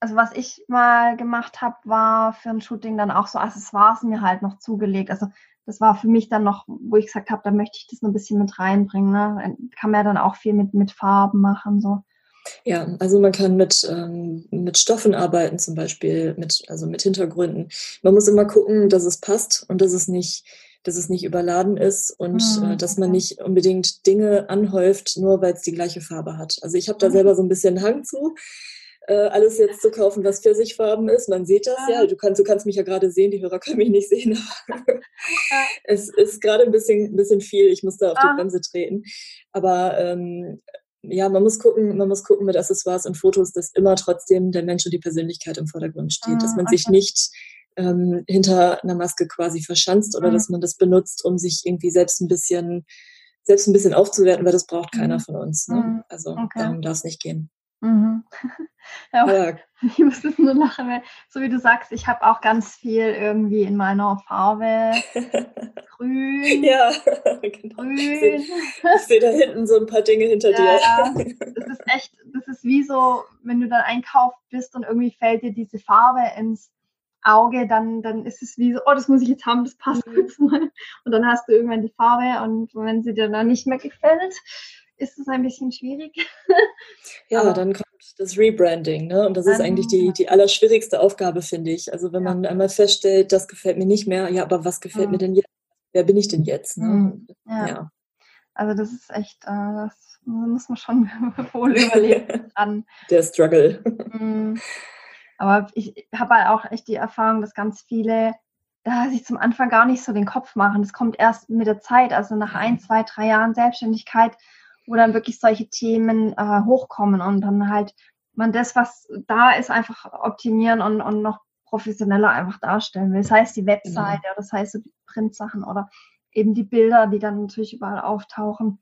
also was ich mal gemacht habe, war für ein Shooting dann auch so Accessoires mir halt noch zugelegt. Also das war für mich dann noch, wo ich gesagt habe, da möchte ich das noch ein bisschen mit reinbringen. Ne? Kann man ja dann auch viel mit, mit Farben machen. So.
Ja, also man kann mit, ähm, mit Stoffen arbeiten, zum Beispiel, mit, also mit Hintergründen. Man muss immer gucken, dass es passt und dass es nicht dass es nicht überladen ist und mhm. äh, dass man nicht unbedingt Dinge anhäuft, nur weil es die gleiche Farbe hat. Also ich habe da mhm. selber so ein bisschen Hang zu, äh, alles jetzt zu kaufen, was Pfirsichfarben ist. Man sieht das ja. Du, kannst, du kannst mich ja gerade sehen, die Hörer können mich nicht sehen. es ist gerade ein bisschen, ein bisschen viel. Ich muss da auf die Bremse treten. Aber ähm, ja, man muss gucken, man muss gucken mit Accessoires und Fotos, dass immer trotzdem der Mensch und die Persönlichkeit im Vordergrund steht, dass man ah, sich nicht ähm, hinter einer Maske quasi verschanzt oder mhm. dass man das benutzt, um sich irgendwie selbst ein bisschen, selbst ein bisschen aufzuwerten, weil das braucht keiner mhm. von uns. Ne? Mhm. Also okay. darum darf es nicht gehen. Mhm.
ja, ja. Ich muss das nur lachen, weil, so wie du sagst, ich habe auch ganz viel irgendwie in meiner Farbe grün.
Ja, genau. grün. Ich sehe da hinten so ein paar Dinge hinter ja,
dir. das ist echt, das ist wie so, wenn du dann einkauft bist und irgendwie fällt dir diese Farbe ins Auge, dann, dann ist es wie so, oh, das muss ich jetzt haben, das passt mhm. jetzt mal. Und dann hast du irgendwann die Farbe und wenn sie dir dann nicht mehr gefällt, ist es ein bisschen schwierig.
ja, Aber dann kommt das Rebranding, ne? Und das ist eigentlich die, die allerschwierigste Aufgabe, finde ich. Also wenn ja. man einmal feststellt, das gefällt mir nicht mehr, ja, aber was gefällt mhm. mir denn jetzt? Wer bin ich denn jetzt? Ne? Mhm.
Ja. ja. Also das ist echt, äh, das muss man schon wohl überlegen an.
Der Struggle.
Mhm. Aber ich habe halt auch echt die Erfahrung, dass ganz viele da sich zum Anfang gar nicht so den Kopf machen. Das kommt erst mit der Zeit, also nach ein, zwei, drei Jahren Selbstständigkeit, wo dann wirklich solche Themen äh, hochkommen und dann halt man das, was da ist, einfach optimieren und, und noch professioneller einfach darstellen will. Das heißt die Webseite, genau. das heißt so die Printsachen oder eben die Bilder, die dann natürlich überall auftauchen.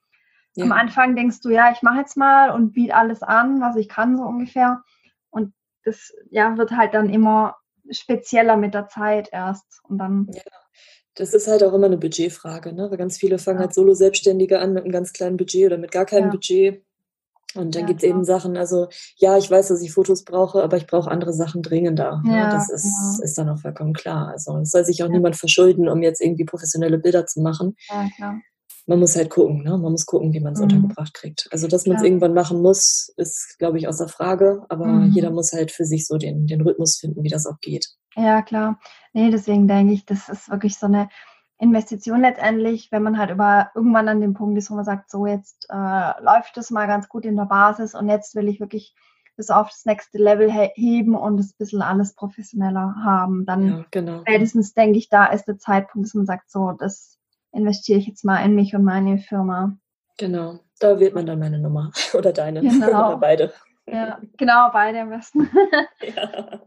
Ja. Am Anfang denkst du, ja, ich mache jetzt mal und biete alles an, was ich kann, so ungefähr das ja, wird halt dann immer spezieller mit der Zeit erst. Und dann. Ja,
das ist halt auch immer eine Budgetfrage, ne? Weil ganz viele fangen ja. als Solo-Selbstständige an mit einem ganz kleinen Budget oder mit gar keinem ja. Budget. Und dann ja, gibt es eben Sachen, also ja, ich weiß, dass ich Fotos brauche, aber ich brauche andere Sachen dringender. Ne? Ja, das ist, genau. ist dann auch vollkommen klar. Also es soll sich auch niemand verschulden, um jetzt irgendwie professionelle Bilder zu machen. Ja, klar man muss halt gucken, ne? man muss gucken, wie man es mhm. untergebracht kriegt. Also, dass man es ja. irgendwann machen muss, ist, glaube ich, außer Frage, aber mhm. jeder muss halt für sich so den, den Rhythmus finden, wie das auch geht.
Ja, klar. Nee, deswegen denke ich, das ist wirklich so eine Investition letztendlich, wenn man halt über irgendwann an dem Punkt ist, wo man sagt, so jetzt äh, läuft es mal ganz gut in der Basis und jetzt will ich wirklich das auf das nächste Level he heben und das bisschen alles professioneller haben. Dann ja, genau. spätestens denke ich, da ist der Zeitpunkt, dass man sagt, so, das investiere ich jetzt mal in mich und meine Firma.
Genau, da wählt man dann meine Nummer oder deine genau. oder beide.
Ja, genau, beide am besten. ja.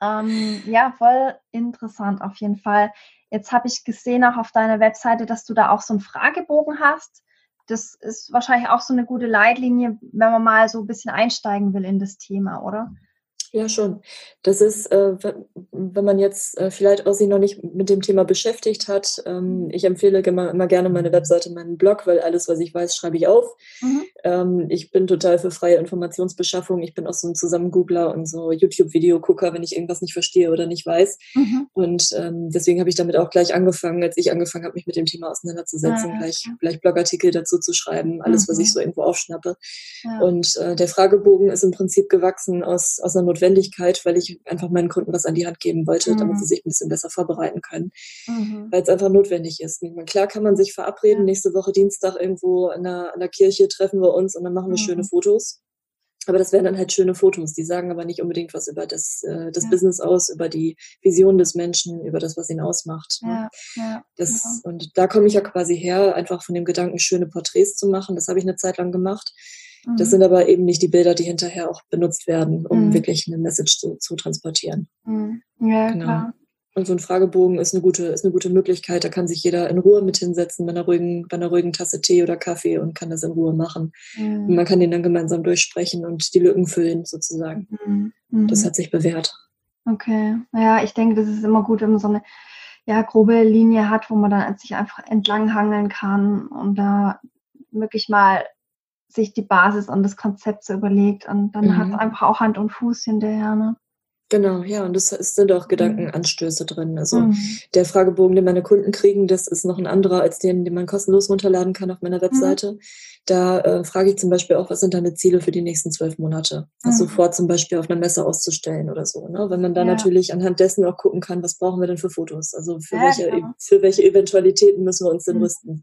Ähm, ja, voll interessant auf jeden Fall. Jetzt habe ich gesehen auch auf deiner Webseite, dass du da auch so einen Fragebogen hast. Das ist wahrscheinlich auch so eine gute Leitlinie, wenn man mal so ein bisschen einsteigen will in das Thema, oder?
Ja, schon. Das ist, äh, wenn man jetzt äh, vielleicht auch sich noch nicht mit dem Thema beschäftigt hat. Ähm, ich empfehle immer, gerne meine Webseite, meinen Blog, weil alles, was ich weiß, schreibe ich auf. Mhm. Ähm, ich bin total für freie Informationsbeschaffung. Ich bin auch so ein Zusammengoogler und so YouTube-Video-Gucker, wenn ich irgendwas nicht verstehe oder nicht weiß. Mhm. Und ähm, deswegen habe ich damit auch gleich angefangen, als ich angefangen habe, mich mit dem Thema auseinanderzusetzen, ja, gleich, gleich Blogartikel dazu zu schreiben, alles, mhm. was ich mhm. so irgendwo aufschnappe. Ja. Und äh, der Fragebogen ist im Prinzip gewachsen aus, aus einer Not Notwendigkeit, weil ich einfach meinen Kunden was an die Hand geben wollte, mhm. damit sie sich ein bisschen besser vorbereiten können. Mhm. Weil es einfach notwendig ist. Klar kann man sich verabreden, ja. nächste Woche Dienstag irgendwo in der, in der Kirche treffen wir uns und dann machen wir mhm. schöne Fotos. Aber das wären dann halt schöne Fotos. Die sagen aber nicht unbedingt was über das, äh, das ja. Business aus, über die Vision des Menschen, über das, was ihn ausmacht. Ne? Ja, ja, das, ja. Und da komme ich ja quasi her, einfach von dem Gedanken, schöne Porträts zu machen. Das habe ich eine Zeit lang gemacht. Das mhm. sind aber eben nicht die Bilder, die hinterher auch benutzt werden, um mhm. wirklich eine Message zu, zu transportieren.
Mhm. Ja, genau. klar.
Und so ein Fragebogen ist eine gute, ist eine gute Möglichkeit. Da kann sich jeder in Ruhe mit hinsetzen bei einer ruhigen, bei einer ruhigen Tasse Tee oder Kaffee und kann das in Ruhe machen. Mhm. Und man kann den dann gemeinsam durchsprechen und die Lücken füllen, sozusagen. Mhm. Mhm. Das hat sich bewährt.
Okay. Ja, ich denke, das ist immer gut, wenn man so eine ja, grobe Linie hat, wo man dann sich einfach entlanghangeln kann und da wirklich mal sich die Basis und das Konzept so überlegt und dann mhm. hat es einfach auch Hand und Fuß hinterher. Ne?
Genau, ja, und es sind auch mhm. Gedankenanstöße drin. Also mhm. der Fragebogen, den meine Kunden kriegen, das ist noch ein anderer als den, den man kostenlos runterladen kann auf meiner Webseite. Mhm. Da äh, frage ich zum Beispiel auch, was sind deine Ziele für die nächsten zwölf Monate? Das mhm. sofort zum Beispiel auf einer Messe auszustellen oder so. Ne? Wenn man da ja. natürlich anhand dessen auch gucken kann, was brauchen wir denn für Fotos? Also für, ja, welche, genau. für welche Eventualitäten müssen wir uns denn mhm. rüsten?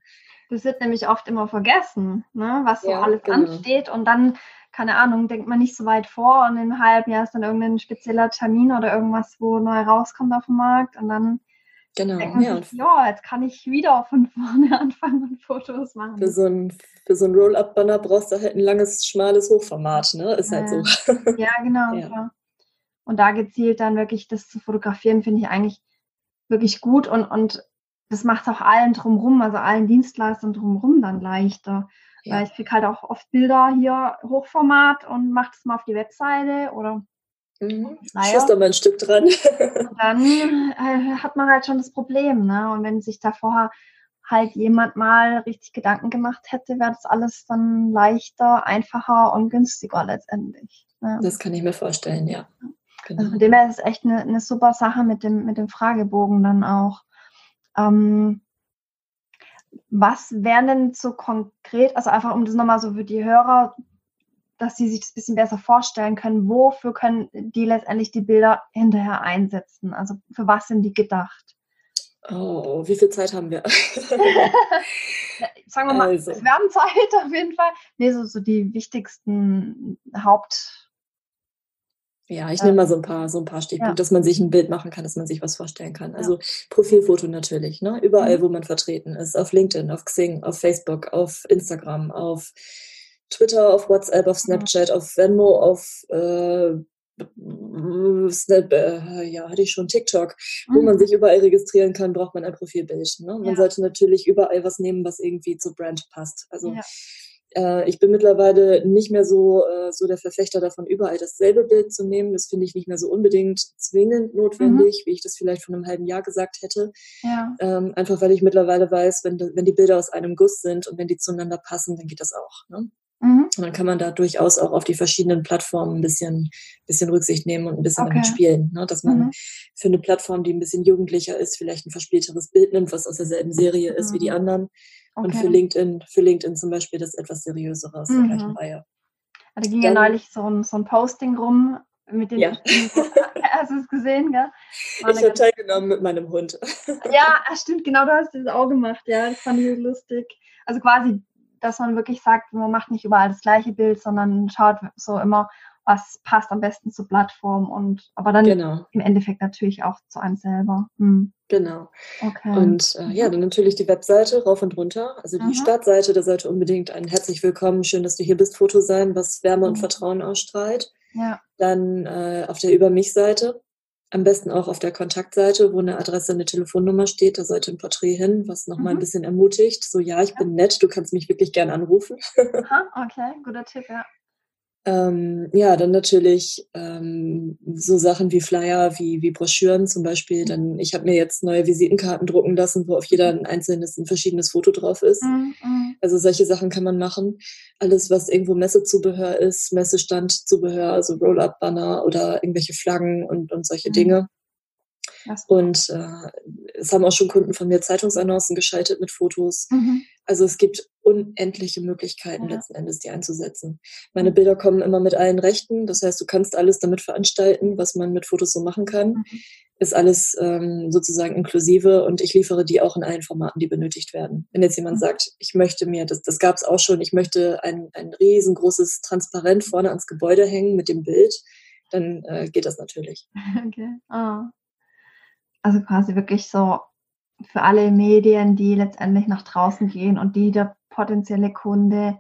Das wird nämlich oft immer vergessen, ne? was so ja, alles genau. ansteht. Und dann, keine Ahnung, denkt man nicht so weit vor und in einem halben Jahr ist dann irgendein spezieller Termin oder irgendwas, wo neu rauskommt auf dem Markt. Und dann genau, denkt man ja. sich, ja, jetzt kann ich wieder von vorne anfangen und Fotos machen.
Für so ein, so ein Roll-Up-Banner brauchst du halt ein langes, schmales Hochformat, ne? Ist halt so.
Ja, genau. ja. Und da gezielt dann wirklich das zu fotografieren, finde ich eigentlich wirklich gut und, und das macht auch allen drumherum, also allen Dienstleistern drumherum dann leichter. Ja. Weil ich kriege halt auch oft Bilder hier Hochformat und mache das mal auf die Webseite oder
Mhm. Naja. Schuss da mal ein Stück dran.
Und dann äh, hat man halt schon das Problem. Ne? Und wenn sich da vorher halt jemand mal richtig Gedanken gemacht hätte, wäre das alles dann leichter, einfacher und günstiger letztendlich.
Ne? Das kann ich mir vorstellen, ja.
Genau. Also von dem her ist es echt eine, eine super Sache mit dem, mit dem Fragebogen dann auch. Ähm, was wären denn so konkret, also einfach um das nochmal so für die Hörer, dass sie sich das ein bisschen besser vorstellen können, wofür können die letztendlich die Bilder hinterher einsetzen? Also für was sind die gedacht?
Oh, wie viel Zeit haben wir?
Sagen wir mal, also. es werden Zeit auf jeden Fall. Nee, so, so die wichtigsten Haupt-
ja, ich nehme mal so ein paar, so ein paar Stichpunkte, ja. dass man sich ein Bild machen kann, dass man sich was vorstellen kann. Also Profilfoto natürlich, ne? Überall, mhm. wo man vertreten ist. Auf LinkedIn, auf Xing, auf Facebook, auf Instagram, auf Twitter, auf WhatsApp, auf Snapchat, mhm. auf Venmo, auf äh, Snap, äh, ja, hatte ich schon TikTok, mhm. wo man sich überall registrieren kann, braucht man ein Profilbild. Ne? Man ja. sollte natürlich überall was nehmen, was irgendwie zur Brand passt. Also ja äh, ich bin mittlerweile nicht mehr so, äh, so der Verfechter davon, überall dasselbe Bild zu nehmen. Das finde ich nicht mehr so unbedingt zwingend notwendig, mhm. wie ich das vielleicht vor einem halben Jahr gesagt hätte. Ja. Ähm, einfach weil ich mittlerweile weiß, wenn, wenn die Bilder aus einem Guss sind und wenn die zueinander passen, dann geht das auch. Ne? Mhm. Und dann kann man da durchaus auch auf die verschiedenen Plattformen ein bisschen, bisschen Rücksicht nehmen und ein bisschen okay. damit spielen. Ne? Dass man mhm. für eine Plattform, die ein bisschen jugendlicher ist, vielleicht ein verspielteres Bild nimmt, was aus derselben Serie ist wie die mhm. anderen. Okay. Und für LinkedIn, für LinkedIn zum Beispiel das etwas seriösere aus der gleichen mhm. Reihe.
Da ging Dann, ja neulich so ein, so ein Posting rum, Mit den
ja.
Hast du es gesehen, gell?
War ich habe teilgenommen mit meinem Hund.
Ja, stimmt, genau, du hast das auch gemacht, ja, das fand ich lustig. Also quasi, dass man wirklich sagt, man macht nicht überall das gleiche Bild, sondern schaut so immer, was passt am besten zur Plattform und aber dann genau. im Endeffekt natürlich auch zu einem selber. Hm.
Genau. Okay. Und äh, ja, dann natürlich die Webseite rauf und runter. Also die mhm. Startseite, da sollte unbedingt ein herzlich willkommen, schön, dass du hier bist, Foto sein, was Wärme mhm. und Vertrauen ausstrahlt. Ja. Dann äh, auf der Über mich-Seite, am besten auch auf der Kontaktseite, wo eine Adresse, eine Telefonnummer steht, da sollte ein Porträt hin, was nochmal mhm. ein bisschen ermutigt. So, ja, ich ja. bin nett, du kannst mich wirklich gern anrufen.
Aha, okay, guter Tipp, ja.
Ähm, ja, dann natürlich ähm, so Sachen wie Flyer, wie, wie Broschüren zum Beispiel. Dann, ich habe mir jetzt neue Visitenkarten drucken lassen, wo auf jeder ein einzelnes, ein verschiedenes Foto drauf ist. Mhm. mhm. Also solche Sachen kann man machen. Alles, was irgendwo Messezubehör ist, Messestandzubehör, also Roll-Up-Banner oder irgendwelche Flaggen und, und solche mhm. Dinge. Und äh, es haben auch schon Kunden von mir Zeitungsannoncen geschaltet mit Fotos. Mhm. Also es gibt unendliche Möglichkeiten ja. letzten Endes, die einzusetzen. Meine Bilder kommen immer mit allen Rechten. Das heißt, du kannst alles damit veranstalten, was man mit Fotos so machen kann. Mhm. Ist alles ähm, sozusagen inklusive und ich liefere die auch in allen Formaten, die benötigt werden. Wenn jetzt jemand mhm. sagt, ich möchte mir, das, das gab es auch schon, ich möchte ein, ein riesengroßes Transparent vorne ans Gebäude hängen mit dem Bild, dann äh, geht das natürlich.
Okay. Oh. Also quasi wirklich so für alle Medien, die letztendlich nach draußen gehen und die der potenzielle Kunde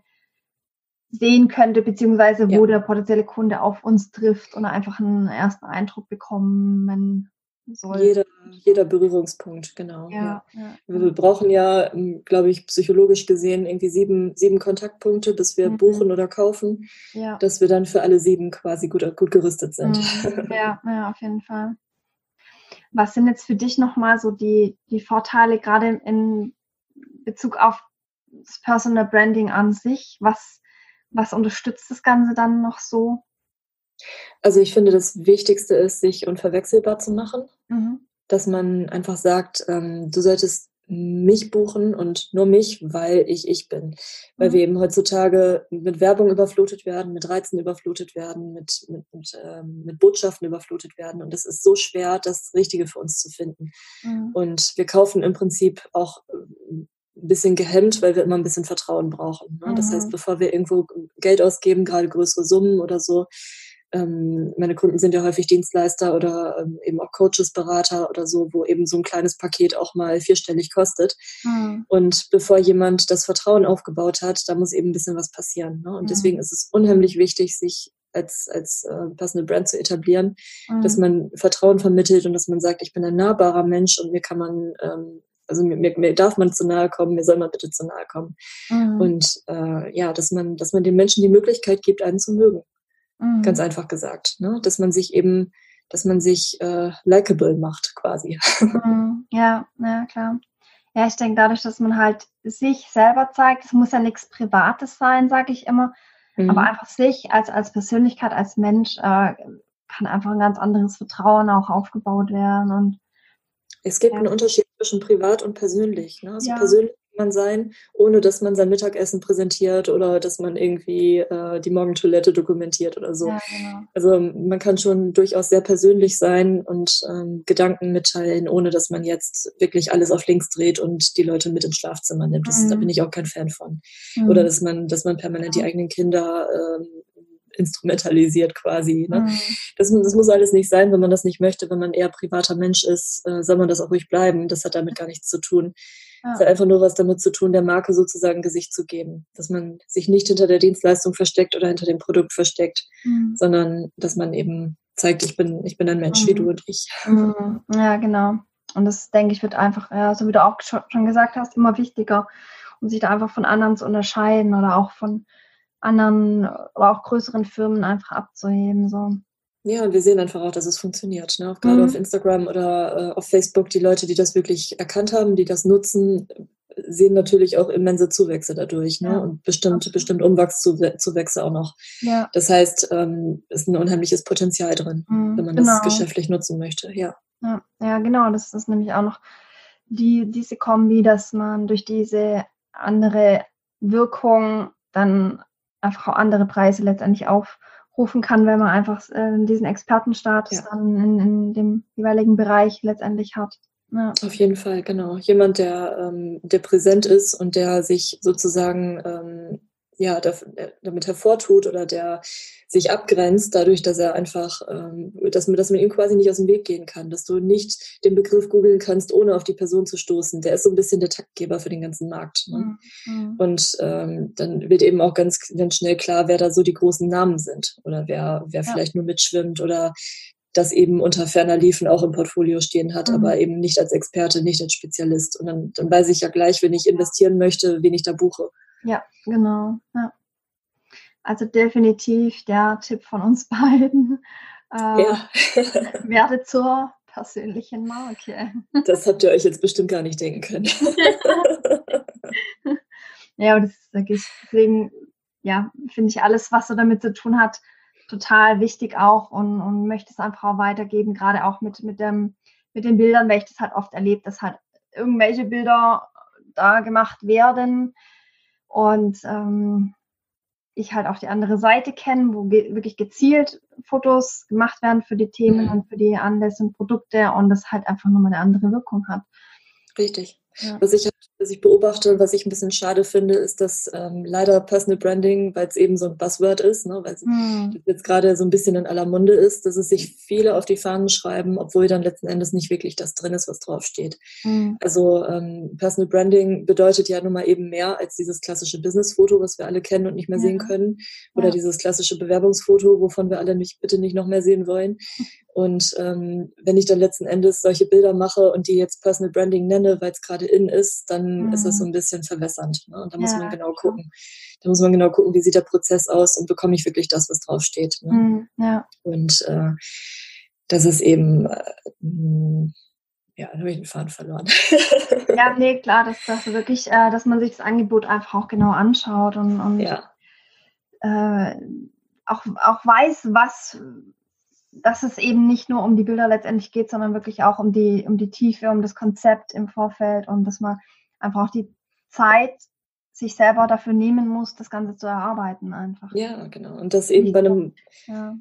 sehen könnte, beziehungsweise wo ja. der potenzielle Kunde auf uns trifft und einfach einen ersten Eindruck bekommen soll.
Jeder, jeder Berührungspunkt, genau. Ja, ja. Wir brauchen ja, ähm, glaube ich, psychologisch gesehen irgendwie sieben, sieben Kontaktpunkte, bis wir mhm. buchen oder kaufen, dass wir dann für alle sieben quasi gut, gut gerüstet sind.
Mhm. Ja, ja, auf jeden Fall. Was sind jetzt für dich nochmal so die, die Vorteile, gerade in Bezug auf das Personal Branding an sich? Was, was unterstützt das Ganze dann noch so?
Also ich finde, das Wichtigste ist, sich unverwechselbar zu machen. Mhm. Dass man einfach sagt, ähm, du solltest mich buchen und nur mich, weil ich ich bin. Weil mhm. wir eben heutzutage mit Werbung überflutet werden, mit Reizen überflutet werden, mit, mit, mit, ähm, mit Botschaften überflutet werden. Und es ist so schwer, das Richtige für uns zu finden. Mhm. Und wir kaufen im Prinzip auch ein bisschen gehemmt, weil wir immer ein bisschen Vertrauen brauchen. Ne? Das heißt, mhm. bevor wir irgendwo Geld ausgeben, gerade größere Summen oder so, ähm, meine Kunden sind ja häufig Dienstleister oder ähm, eben auch Coaches, Berater oder so, wo eben so ein kleines Paket auch mal vierstellig kostet. Mhm. Und bevor jemand das Vertrauen aufgebaut hat, da muss eben ein bisschen was passieren. Ne? Und mhm. deswegen ist es unheimlich wichtig, sich als, als äh, Personal Brand zu etablieren, mhm. dass man Vertrauen vermittelt und dass man sagt, ich bin ein nahbarer Mensch und mir kann man ähm, also mir, mir, darf man zu nahe kommen, mir soll man bitte zu nahe kommen. Mhm. Und äh, ja, dass man, dass man den Menschen die Möglichkeit gibt, einen zu mögen. Mhm. Ganz einfach gesagt. Ne? Dass man sich eben, dass man sich äh, likable macht quasi.
Mhm. Ja, ja, klar. Ja, ich denke, dadurch, dass man halt sich selber zeigt, es muss ja nichts Privates sein, sage ich immer, mhm. aber einfach sich als, als Persönlichkeit, als Mensch, äh, kann einfach ein ganz anderes Vertrauen auch aufgebaut werden. Und
es gibt ja. einen Unterschied zwischen privat und persönlich. Ne? Also ja. persönlich man sein, ohne dass man sein Mittagessen präsentiert oder dass man irgendwie äh, die Morgentoilette dokumentiert oder so. Ja, genau. Also man kann schon durchaus sehr persönlich sein und ähm, Gedanken mitteilen, ohne dass man jetzt wirklich alles auf links dreht und die Leute mit ins Schlafzimmer nimmt. Das, mhm. Da bin ich auch kein Fan von. Mhm. Oder dass man, dass man permanent die eigenen Kinder ähm, instrumentalisiert quasi. Ne? Mhm. Das, das, muss alles nicht sein, wenn man das nicht möchte. Wenn man eher privater Mensch ist, äh, soll man das auch ruhig bleiben. Das hat damit gar nichts zu tun. Ja. Es hat einfach nur was damit zu tun, der Marke sozusagen Gesicht zu geben. Dass man sich nicht hinter der Dienstleistung versteckt oder hinter dem Produkt versteckt, mhm. sondern dass man eben zeigt, ich bin, ich bin ein Mensch mhm. wie du und ich.
Mhm. Ja, genau. Und das, denke ich, wird einfach, ja, so wie du auch schon gesagt hast, immer wichtiger, um sich da einfach von anderen zu unterscheiden oder auch von anderen oder auch größeren Firmen einfach abzuheben. So.
Ja, und wir sehen einfach auch, dass es funktioniert. Ne? Auch gerade mhm. auf Instagram oder äh, auf Facebook, die Leute, die das wirklich erkannt haben, die das nutzen, sehen natürlich auch immense Zuwächse dadurch ne? Ja. und bestimmt, bestimmt Umwachszuwächse auch noch. Ja. Das heißt, ähm, ist ein unheimliches Potenzial drin, mhm, wenn man genau. das geschäftlich nutzen möchte. Ja.
ja. Ja, genau. Das ist nämlich auch noch die, diese Kombi, dass man durch diese andere Wirkung dann einfach auch andere Preise letztendlich auf rufen kann, wenn man einfach äh, diesen Expertenstatus ja. dann in, in dem jeweiligen Bereich letztendlich hat.
Ja. Auf jeden Fall, genau. Jemand, der, ähm, der präsent ist und der sich sozusagen ähm, ja, damit hervortut oder der sich abgrenzt, dadurch, dass er einfach, ähm, dass, man, dass man ihm quasi nicht aus dem Weg gehen kann, dass du nicht den Begriff googeln kannst, ohne auf die Person zu stoßen. Der ist so ein bisschen der Taktgeber für den ganzen Markt. Ne? Mhm. Und ähm, dann wird eben auch ganz, ganz schnell klar, wer da so die großen Namen sind oder wer, wer ja. vielleicht nur mitschwimmt oder das eben unter ferner Liefen auch im Portfolio stehen hat, mhm. aber eben nicht als Experte, nicht als Spezialist. Und dann, dann weiß ich ja gleich, wenn ich investieren möchte, wen ich da buche.
Ja, genau. Ja. Also definitiv der Tipp von uns beiden. Äh, ja. werde zur persönlichen Marke.
Das habt ihr euch jetzt bestimmt gar nicht denken können.
ja, und das ist deswegen, ja, finde ich alles, was so damit zu tun hat, total wichtig auch und, und möchte es einfach auch weitergeben, gerade auch mit, mit, dem, mit den Bildern, weil ich das halt oft erlebt, dass halt irgendwelche Bilder da gemacht werden und ähm, ich halt auch die andere Seite kenne, wo ge wirklich gezielt Fotos gemacht werden für die Themen mhm. und für die Anlässe und Produkte und das halt einfach nochmal eine andere Wirkung hat.
Richtig. Ja. Was, ich, was ich beobachte, was ich ein bisschen schade finde, ist, dass ähm, leider Personal Branding, weil es eben so ein Buzzword ist, ne, weil es hm. jetzt gerade so ein bisschen in aller Munde ist, dass es sich viele auf die Fahnen schreiben, obwohl dann letzten Endes nicht wirklich das drin ist, was draufsteht. Hm. Also ähm, Personal Branding bedeutet ja nun mal eben mehr als dieses klassische Business-Foto, was wir alle kennen und nicht mehr ja. sehen können, oder ja. dieses klassische Bewerbungsfoto, wovon wir alle nicht, bitte nicht noch mehr sehen wollen. Und ähm, wenn ich dann letzten Endes solche Bilder mache und die jetzt Personal Branding nenne, weil es gerade in ist, dann mhm. ist das so mhm. ein bisschen verwässernd. Ne? Und da muss ja, man genau gucken. Da muss man genau gucken, wie sieht der Prozess aus und bekomme ich wirklich das, was draufsteht. Ne? Mhm, ja. Und äh, das ist eben, äh, hm, ja, da habe ich den Faden verloren.
ja, nee, klar, dass das wirklich, äh, dass man sich das Angebot einfach auch genau anschaut und, und ja. äh, auch, auch weiß, was dass es eben nicht nur um die Bilder letztendlich geht, sondern wirklich auch um die, um die Tiefe, um das Konzept im Vorfeld und dass man einfach auch die Zeit sich selber dafür nehmen muss, das Ganze zu erarbeiten einfach.
Ja, genau. Und das eben bei einem, ja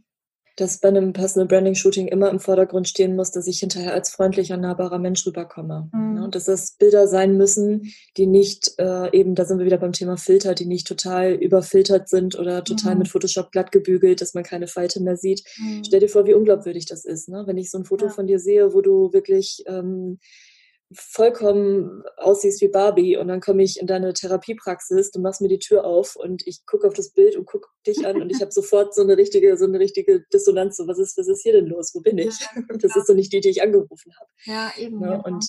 dass bei einem Personal Branding Shooting immer im Vordergrund stehen muss, dass ich hinterher als freundlicher, nahbarer Mensch rüberkomme. Mhm. Und dass das Bilder sein müssen, die nicht äh, eben, da sind wir wieder beim Thema Filter, die nicht total überfiltert sind oder total mhm. mit Photoshop glatt gebügelt, dass man keine Falte mehr sieht. Mhm. Stell dir vor, wie unglaubwürdig das ist, ne? wenn ich so ein Foto ja. von dir sehe, wo du wirklich ähm, vollkommen aussiehst wie Barbie und dann komme ich in deine Therapiepraxis, du machst mir die Tür auf und ich gucke auf das Bild und gucke dich an und ich habe sofort so eine richtige, so eine richtige Dissonanz. So, was ist, was ist hier denn los? Wo bin ich? Ja, das ist so nicht die, die ich angerufen habe.
Ja, eben. Ja,
genau. Und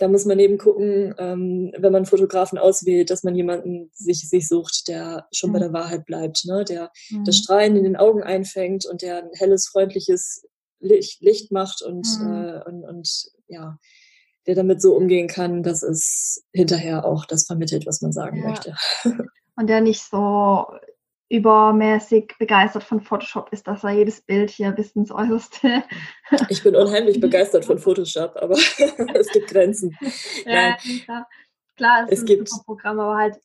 da muss man eben gucken, ähm, wenn man Fotografen auswählt, dass man jemanden sich, sich sucht, der schon mhm. bei der Wahrheit bleibt, ne? der mhm. das Strahlen in den Augen einfängt und der ein helles, freundliches Licht, Licht macht und, mhm. äh, und, und ja, der damit so umgehen kann, dass es hinterher auch das vermittelt, was man sagen ja. möchte.
Und der nicht so übermäßig begeistert von Photoshop ist, dass er jedes Bild hier bis ins Äußerste.
Ich bin unheimlich begeistert von Photoshop, aber es gibt Grenzen.
Ja, klar. klar, es, es ist ein gibt, Programm, aber halt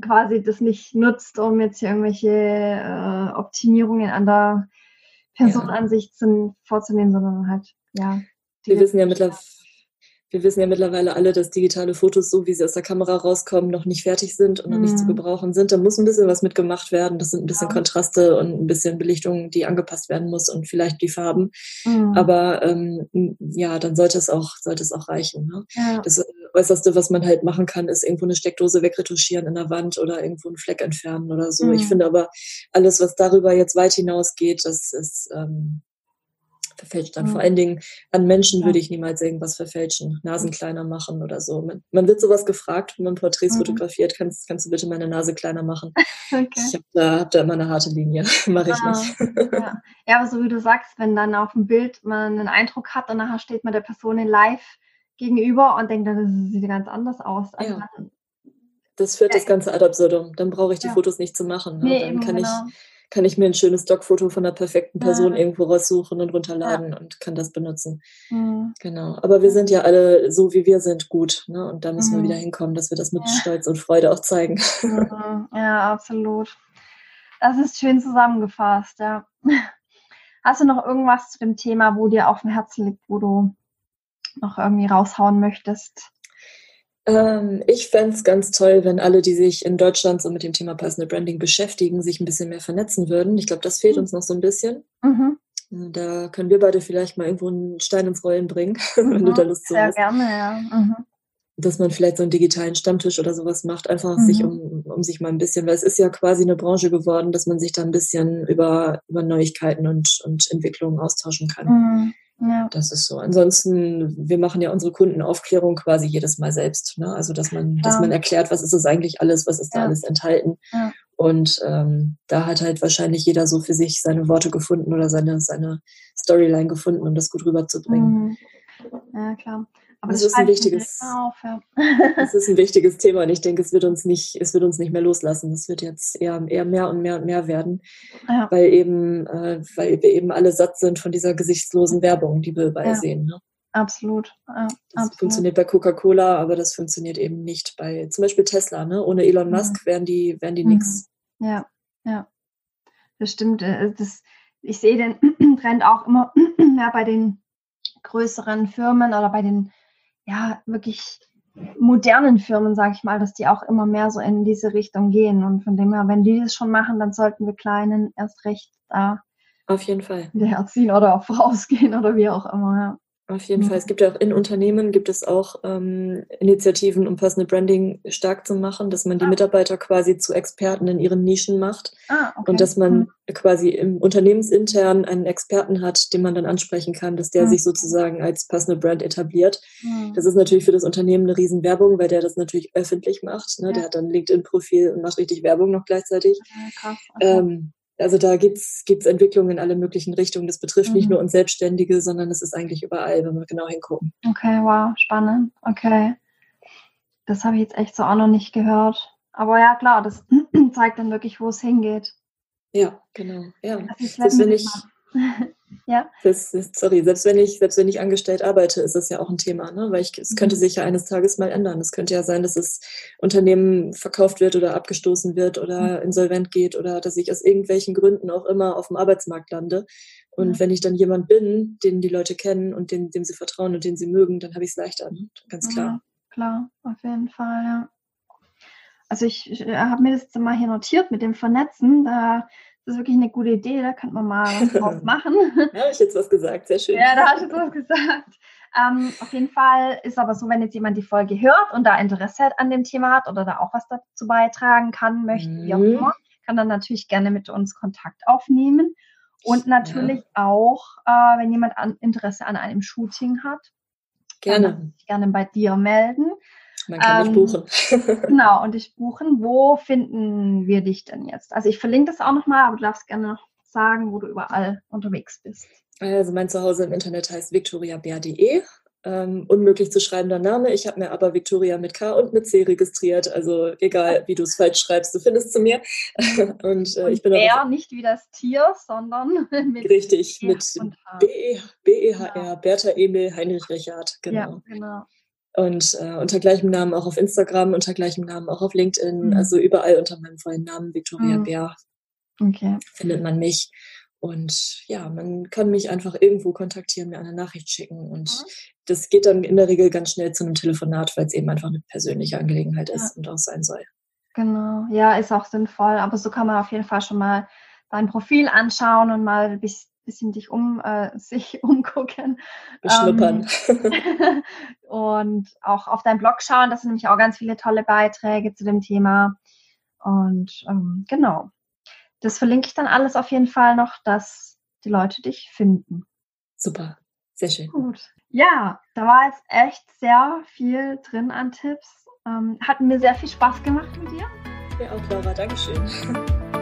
quasi das nicht nutzt, um jetzt hier irgendwelche äh, Optimierungen an der Personenansicht ja. vorzunehmen, sondern halt, ja.
Wir wissen ja mittlerweile wir wissen ja mittlerweile alle, dass digitale Fotos, so wie sie aus der Kamera rauskommen, noch nicht fertig sind und noch mhm. nicht zu mhm. gebrauchen sind. Da muss ein bisschen was mitgemacht werden. Das sind ein bisschen ja. Kontraste und ein bisschen Belichtung, die angepasst werden muss und vielleicht die Farben. Mhm. Aber ähm, ja, dann sollte es auch, sollte es auch reichen. Ne? Ja. Das Äußerste, was man halt machen kann, ist irgendwo eine Steckdose wegretuschieren in der Wand oder irgendwo einen Fleck entfernen oder so. Mhm. Ich finde aber alles, was darüber jetzt weit hinausgeht, das ist ähm, verfälscht dann. Mhm. Vor allen Dingen an Menschen ja. würde ich niemals irgendwas verfälschen, Nasen kleiner machen oder so. Man, man wird sowas gefragt, wenn man Porträts mhm. fotografiert, kannst, kannst du bitte meine Nase kleiner machen. okay. Ich habe da, hab da immer eine harte Linie, mache ich ah, nicht.
ja. ja, aber so wie du sagst, wenn dann auf dem Bild man einen Eindruck hat und nachher steht man der Person in live gegenüber und denkt, das sieht ganz anders aus. Also ja.
dann, das führt das Ganze ad absurdum. Dann brauche ich die Fotos nicht zu machen. Ne? Nee, dann kann genau. ich kann ich mir ein schönes Stockfoto von der perfekten Person ja. irgendwo raussuchen und runterladen ja. und kann das benutzen. Mhm. Genau. Aber wir sind ja alle so, wie wir sind, gut. Ne? Und da müssen mhm. wir wieder hinkommen, dass wir das mit ja. Stolz und Freude auch zeigen.
Mhm. Ja, absolut. Das ist schön zusammengefasst, ja. Hast du noch irgendwas zu dem Thema, wo dir auf dem Herzen liegt, wo du noch irgendwie raushauen möchtest?
Ähm, ich fände es ganz toll, wenn alle, die sich in Deutschland so mit dem Thema Personal Branding beschäftigen, sich ein bisschen mehr vernetzen würden. Ich glaube, das fehlt mhm. uns noch so ein bisschen. Mhm. Da können wir beide vielleicht mal irgendwo einen Stein ins Rollen bringen, mhm. wenn du da Lust zu
hast. Sehr gerne, ja. Mhm.
Dass man vielleicht so einen digitalen Stammtisch oder sowas macht, einfach mhm. sich um, um sich mal ein bisschen, weil es ist ja quasi eine Branche geworden, dass man sich da ein bisschen über, über Neuigkeiten und, und Entwicklungen austauschen kann. Ja. Das ist so. Ansonsten, wir machen ja unsere Kundenaufklärung quasi jedes Mal selbst. Ne? Also, dass man, ja. dass man erklärt, was ist das eigentlich alles, was ist ja. da alles enthalten. Und ähm, da hat halt wahrscheinlich jeder so für sich seine Worte gefunden oder seine, seine Storyline gefunden, um das gut rüberzubringen.
Mhm. Ja, klar.
Aber das, das ist ein wichtiges, auf, ja. das ist ein wichtiges Thema und ich denke, es wird uns nicht, es wird uns nicht mehr loslassen. Es wird jetzt eher, eher mehr und mehr und mehr werden, ja. weil eben, äh, weil wir eben alle satt sind von dieser gesichtslosen Werbung, die wir überall ja. sehen. Ne?
Absolut. Ja,
das absolut. funktioniert bei Coca-Cola, aber das funktioniert eben nicht bei zum Beispiel Tesla. Ne? Ohne Elon. Musk wären die, wären die mhm. nichts.
Ja, ja. Das stimmt. Äh, das, ich sehe den Trend auch immer mehr bei den größeren Firmen oder bei den ja, wirklich modernen Firmen, sage ich mal, dass die auch immer mehr so in diese Richtung gehen. Und von dem her, wenn die das schon machen, dann sollten wir Kleinen erst recht da
auf jeden Fall
hinterherziehen oder auch vorausgehen oder wie auch immer. Ja.
Auf jeden mhm. Fall. Es gibt ja auch in Unternehmen gibt es auch ähm, Initiativen, um Personal Branding stark zu machen, dass man die ah. Mitarbeiter quasi zu Experten in ihren Nischen macht ah, okay. und dass man mhm. quasi im Unternehmensintern einen Experten hat, den man dann ansprechen kann, dass der mhm. sich sozusagen als Personal Brand etabliert. Mhm. Das ist natürlich für das Unternehmen eine Riesenwerbung, weil der das natürlich öffentlich macht. Ne? Ja. Der hat dann LinkedIn-Profil und macht richtig Werbung noch gleichzeitig. Ja, krass. Okay. Ähm, also da gibt es Entwicklungen in alle möglichen Richtungen. Das betrifft mhm. nicht nur uns Selbstständige, sondern es ist eigentlich überall, wenn wir genau hingucken.
Okay, wow, spannend. Okay. Das habe ich jetzt echt so auch noch nicht gehört. Aber ja, klar, das zeigt dann wirklich, wo es hingeht.
Ja, genau. Ja. Das, das wenn ich, ja. Das, sorry, selbst wenn ich, selbst wenn ich angestellt arbeite, ist das ja auch ein Thema, ne? Weil ich, es könnte mhm. sich ja eines Tages mal ändern. Es könnte ja sein, dass das Unternehmen verkauft wird oder abgestoßen wird oder mhm. insolvent geht oder dass ich aus irgendwelchen Gründen auch immer auf dem Arbeitsmarkt lande. Und ja. wenn ich dann jemand bin, den die Leute kennen und dem, dem sie vertrauen und den sie mögen, dann habe ich es leichter, ne? ganz klar. Ja,
klar, auf jeden Fall, ja. Also ich, ich habe mir das mal hier notiert mit dem Vernetzen. Da das ist wirklich eine gute Idee, da könnte man mal was drauf machen.
da habe ich jetzt was gesagt, sehr schön.
Ja, da hast du jetzt was gesagt. Ähm, auf jeden Fall ist aber so, wenn jetzt jemand die Folge hört und da Interesse an dem Thema hat oder da auch was dazu beitragen kann, möchte, mhm. wie auch mhm. immer, kann dann natürlich gerne mit uns Kontakt aufnehmen. Und natürlich ja. auch, äh, wenn jemand an Interesse an einem Shooting hat,
gerne.
gerne bei dir melden.
Man kann ähm, dich buchen.
genau, und dich buchen. Wo finden wir dich denn jetzt? Also ich verlinke das auch nochmal, aber du darfst gerne noch sagen, wo du überall unterwegs bist.
Also mein Zuhause im Internet heißt victoriabär.de. Ähm, unmöglich zu schreibender Name. Ich habe mir aber Victoria mit K und mit C registriert. Also egal, wie du es falsch schreibst, du findest zu mir.
und, äh, und ich bin Bär, nicht wie das Tier, sondern
mit Richtig, e mit B-E-H-R, genau. Bertha Emil Heinrich Richard. Genau. Ja, genau. Und äh, unter gleichem Namen auch auf Instagram, unter gleichem Namen auch auf LinkedIn, mhm. also überall unter meinem vollen Namen, Victoria mhm. Bär, okay. findet man mich. Und ja, man kann mich einfach irgendwo kontaktieren, mir eine Nachricht schicken. Und mhm. das geht dann in der Regel ganz schnell zu einem Telefonat, weil es eben einfach eine persönliche Angelegenheit ja. ist und auch sein soll.
Genau, ja, ist auch sinnvoll. Aber so kann man auf jeden Fall schon mal dein Profil anschauen und mal ein bisschen dich um äh, sich umgucken.
Beschnuppern.
Ähm, und auch auf deinem Blog schauen. Das sind nämlich auch ganz viele tolle Beiträge zu dem Thema. Und ähm, genau. Das verlinke ich dann alles auf jeden Fall noch, dass die Leute dich finden.
Super, sehr schön.
Gut. Ja, da war jetzt echt sehr viel drin an Tipps. Ähm, hat mir sehr viel Spaß gemacht mit dir.
Ja, auch Laura, Dankeschön.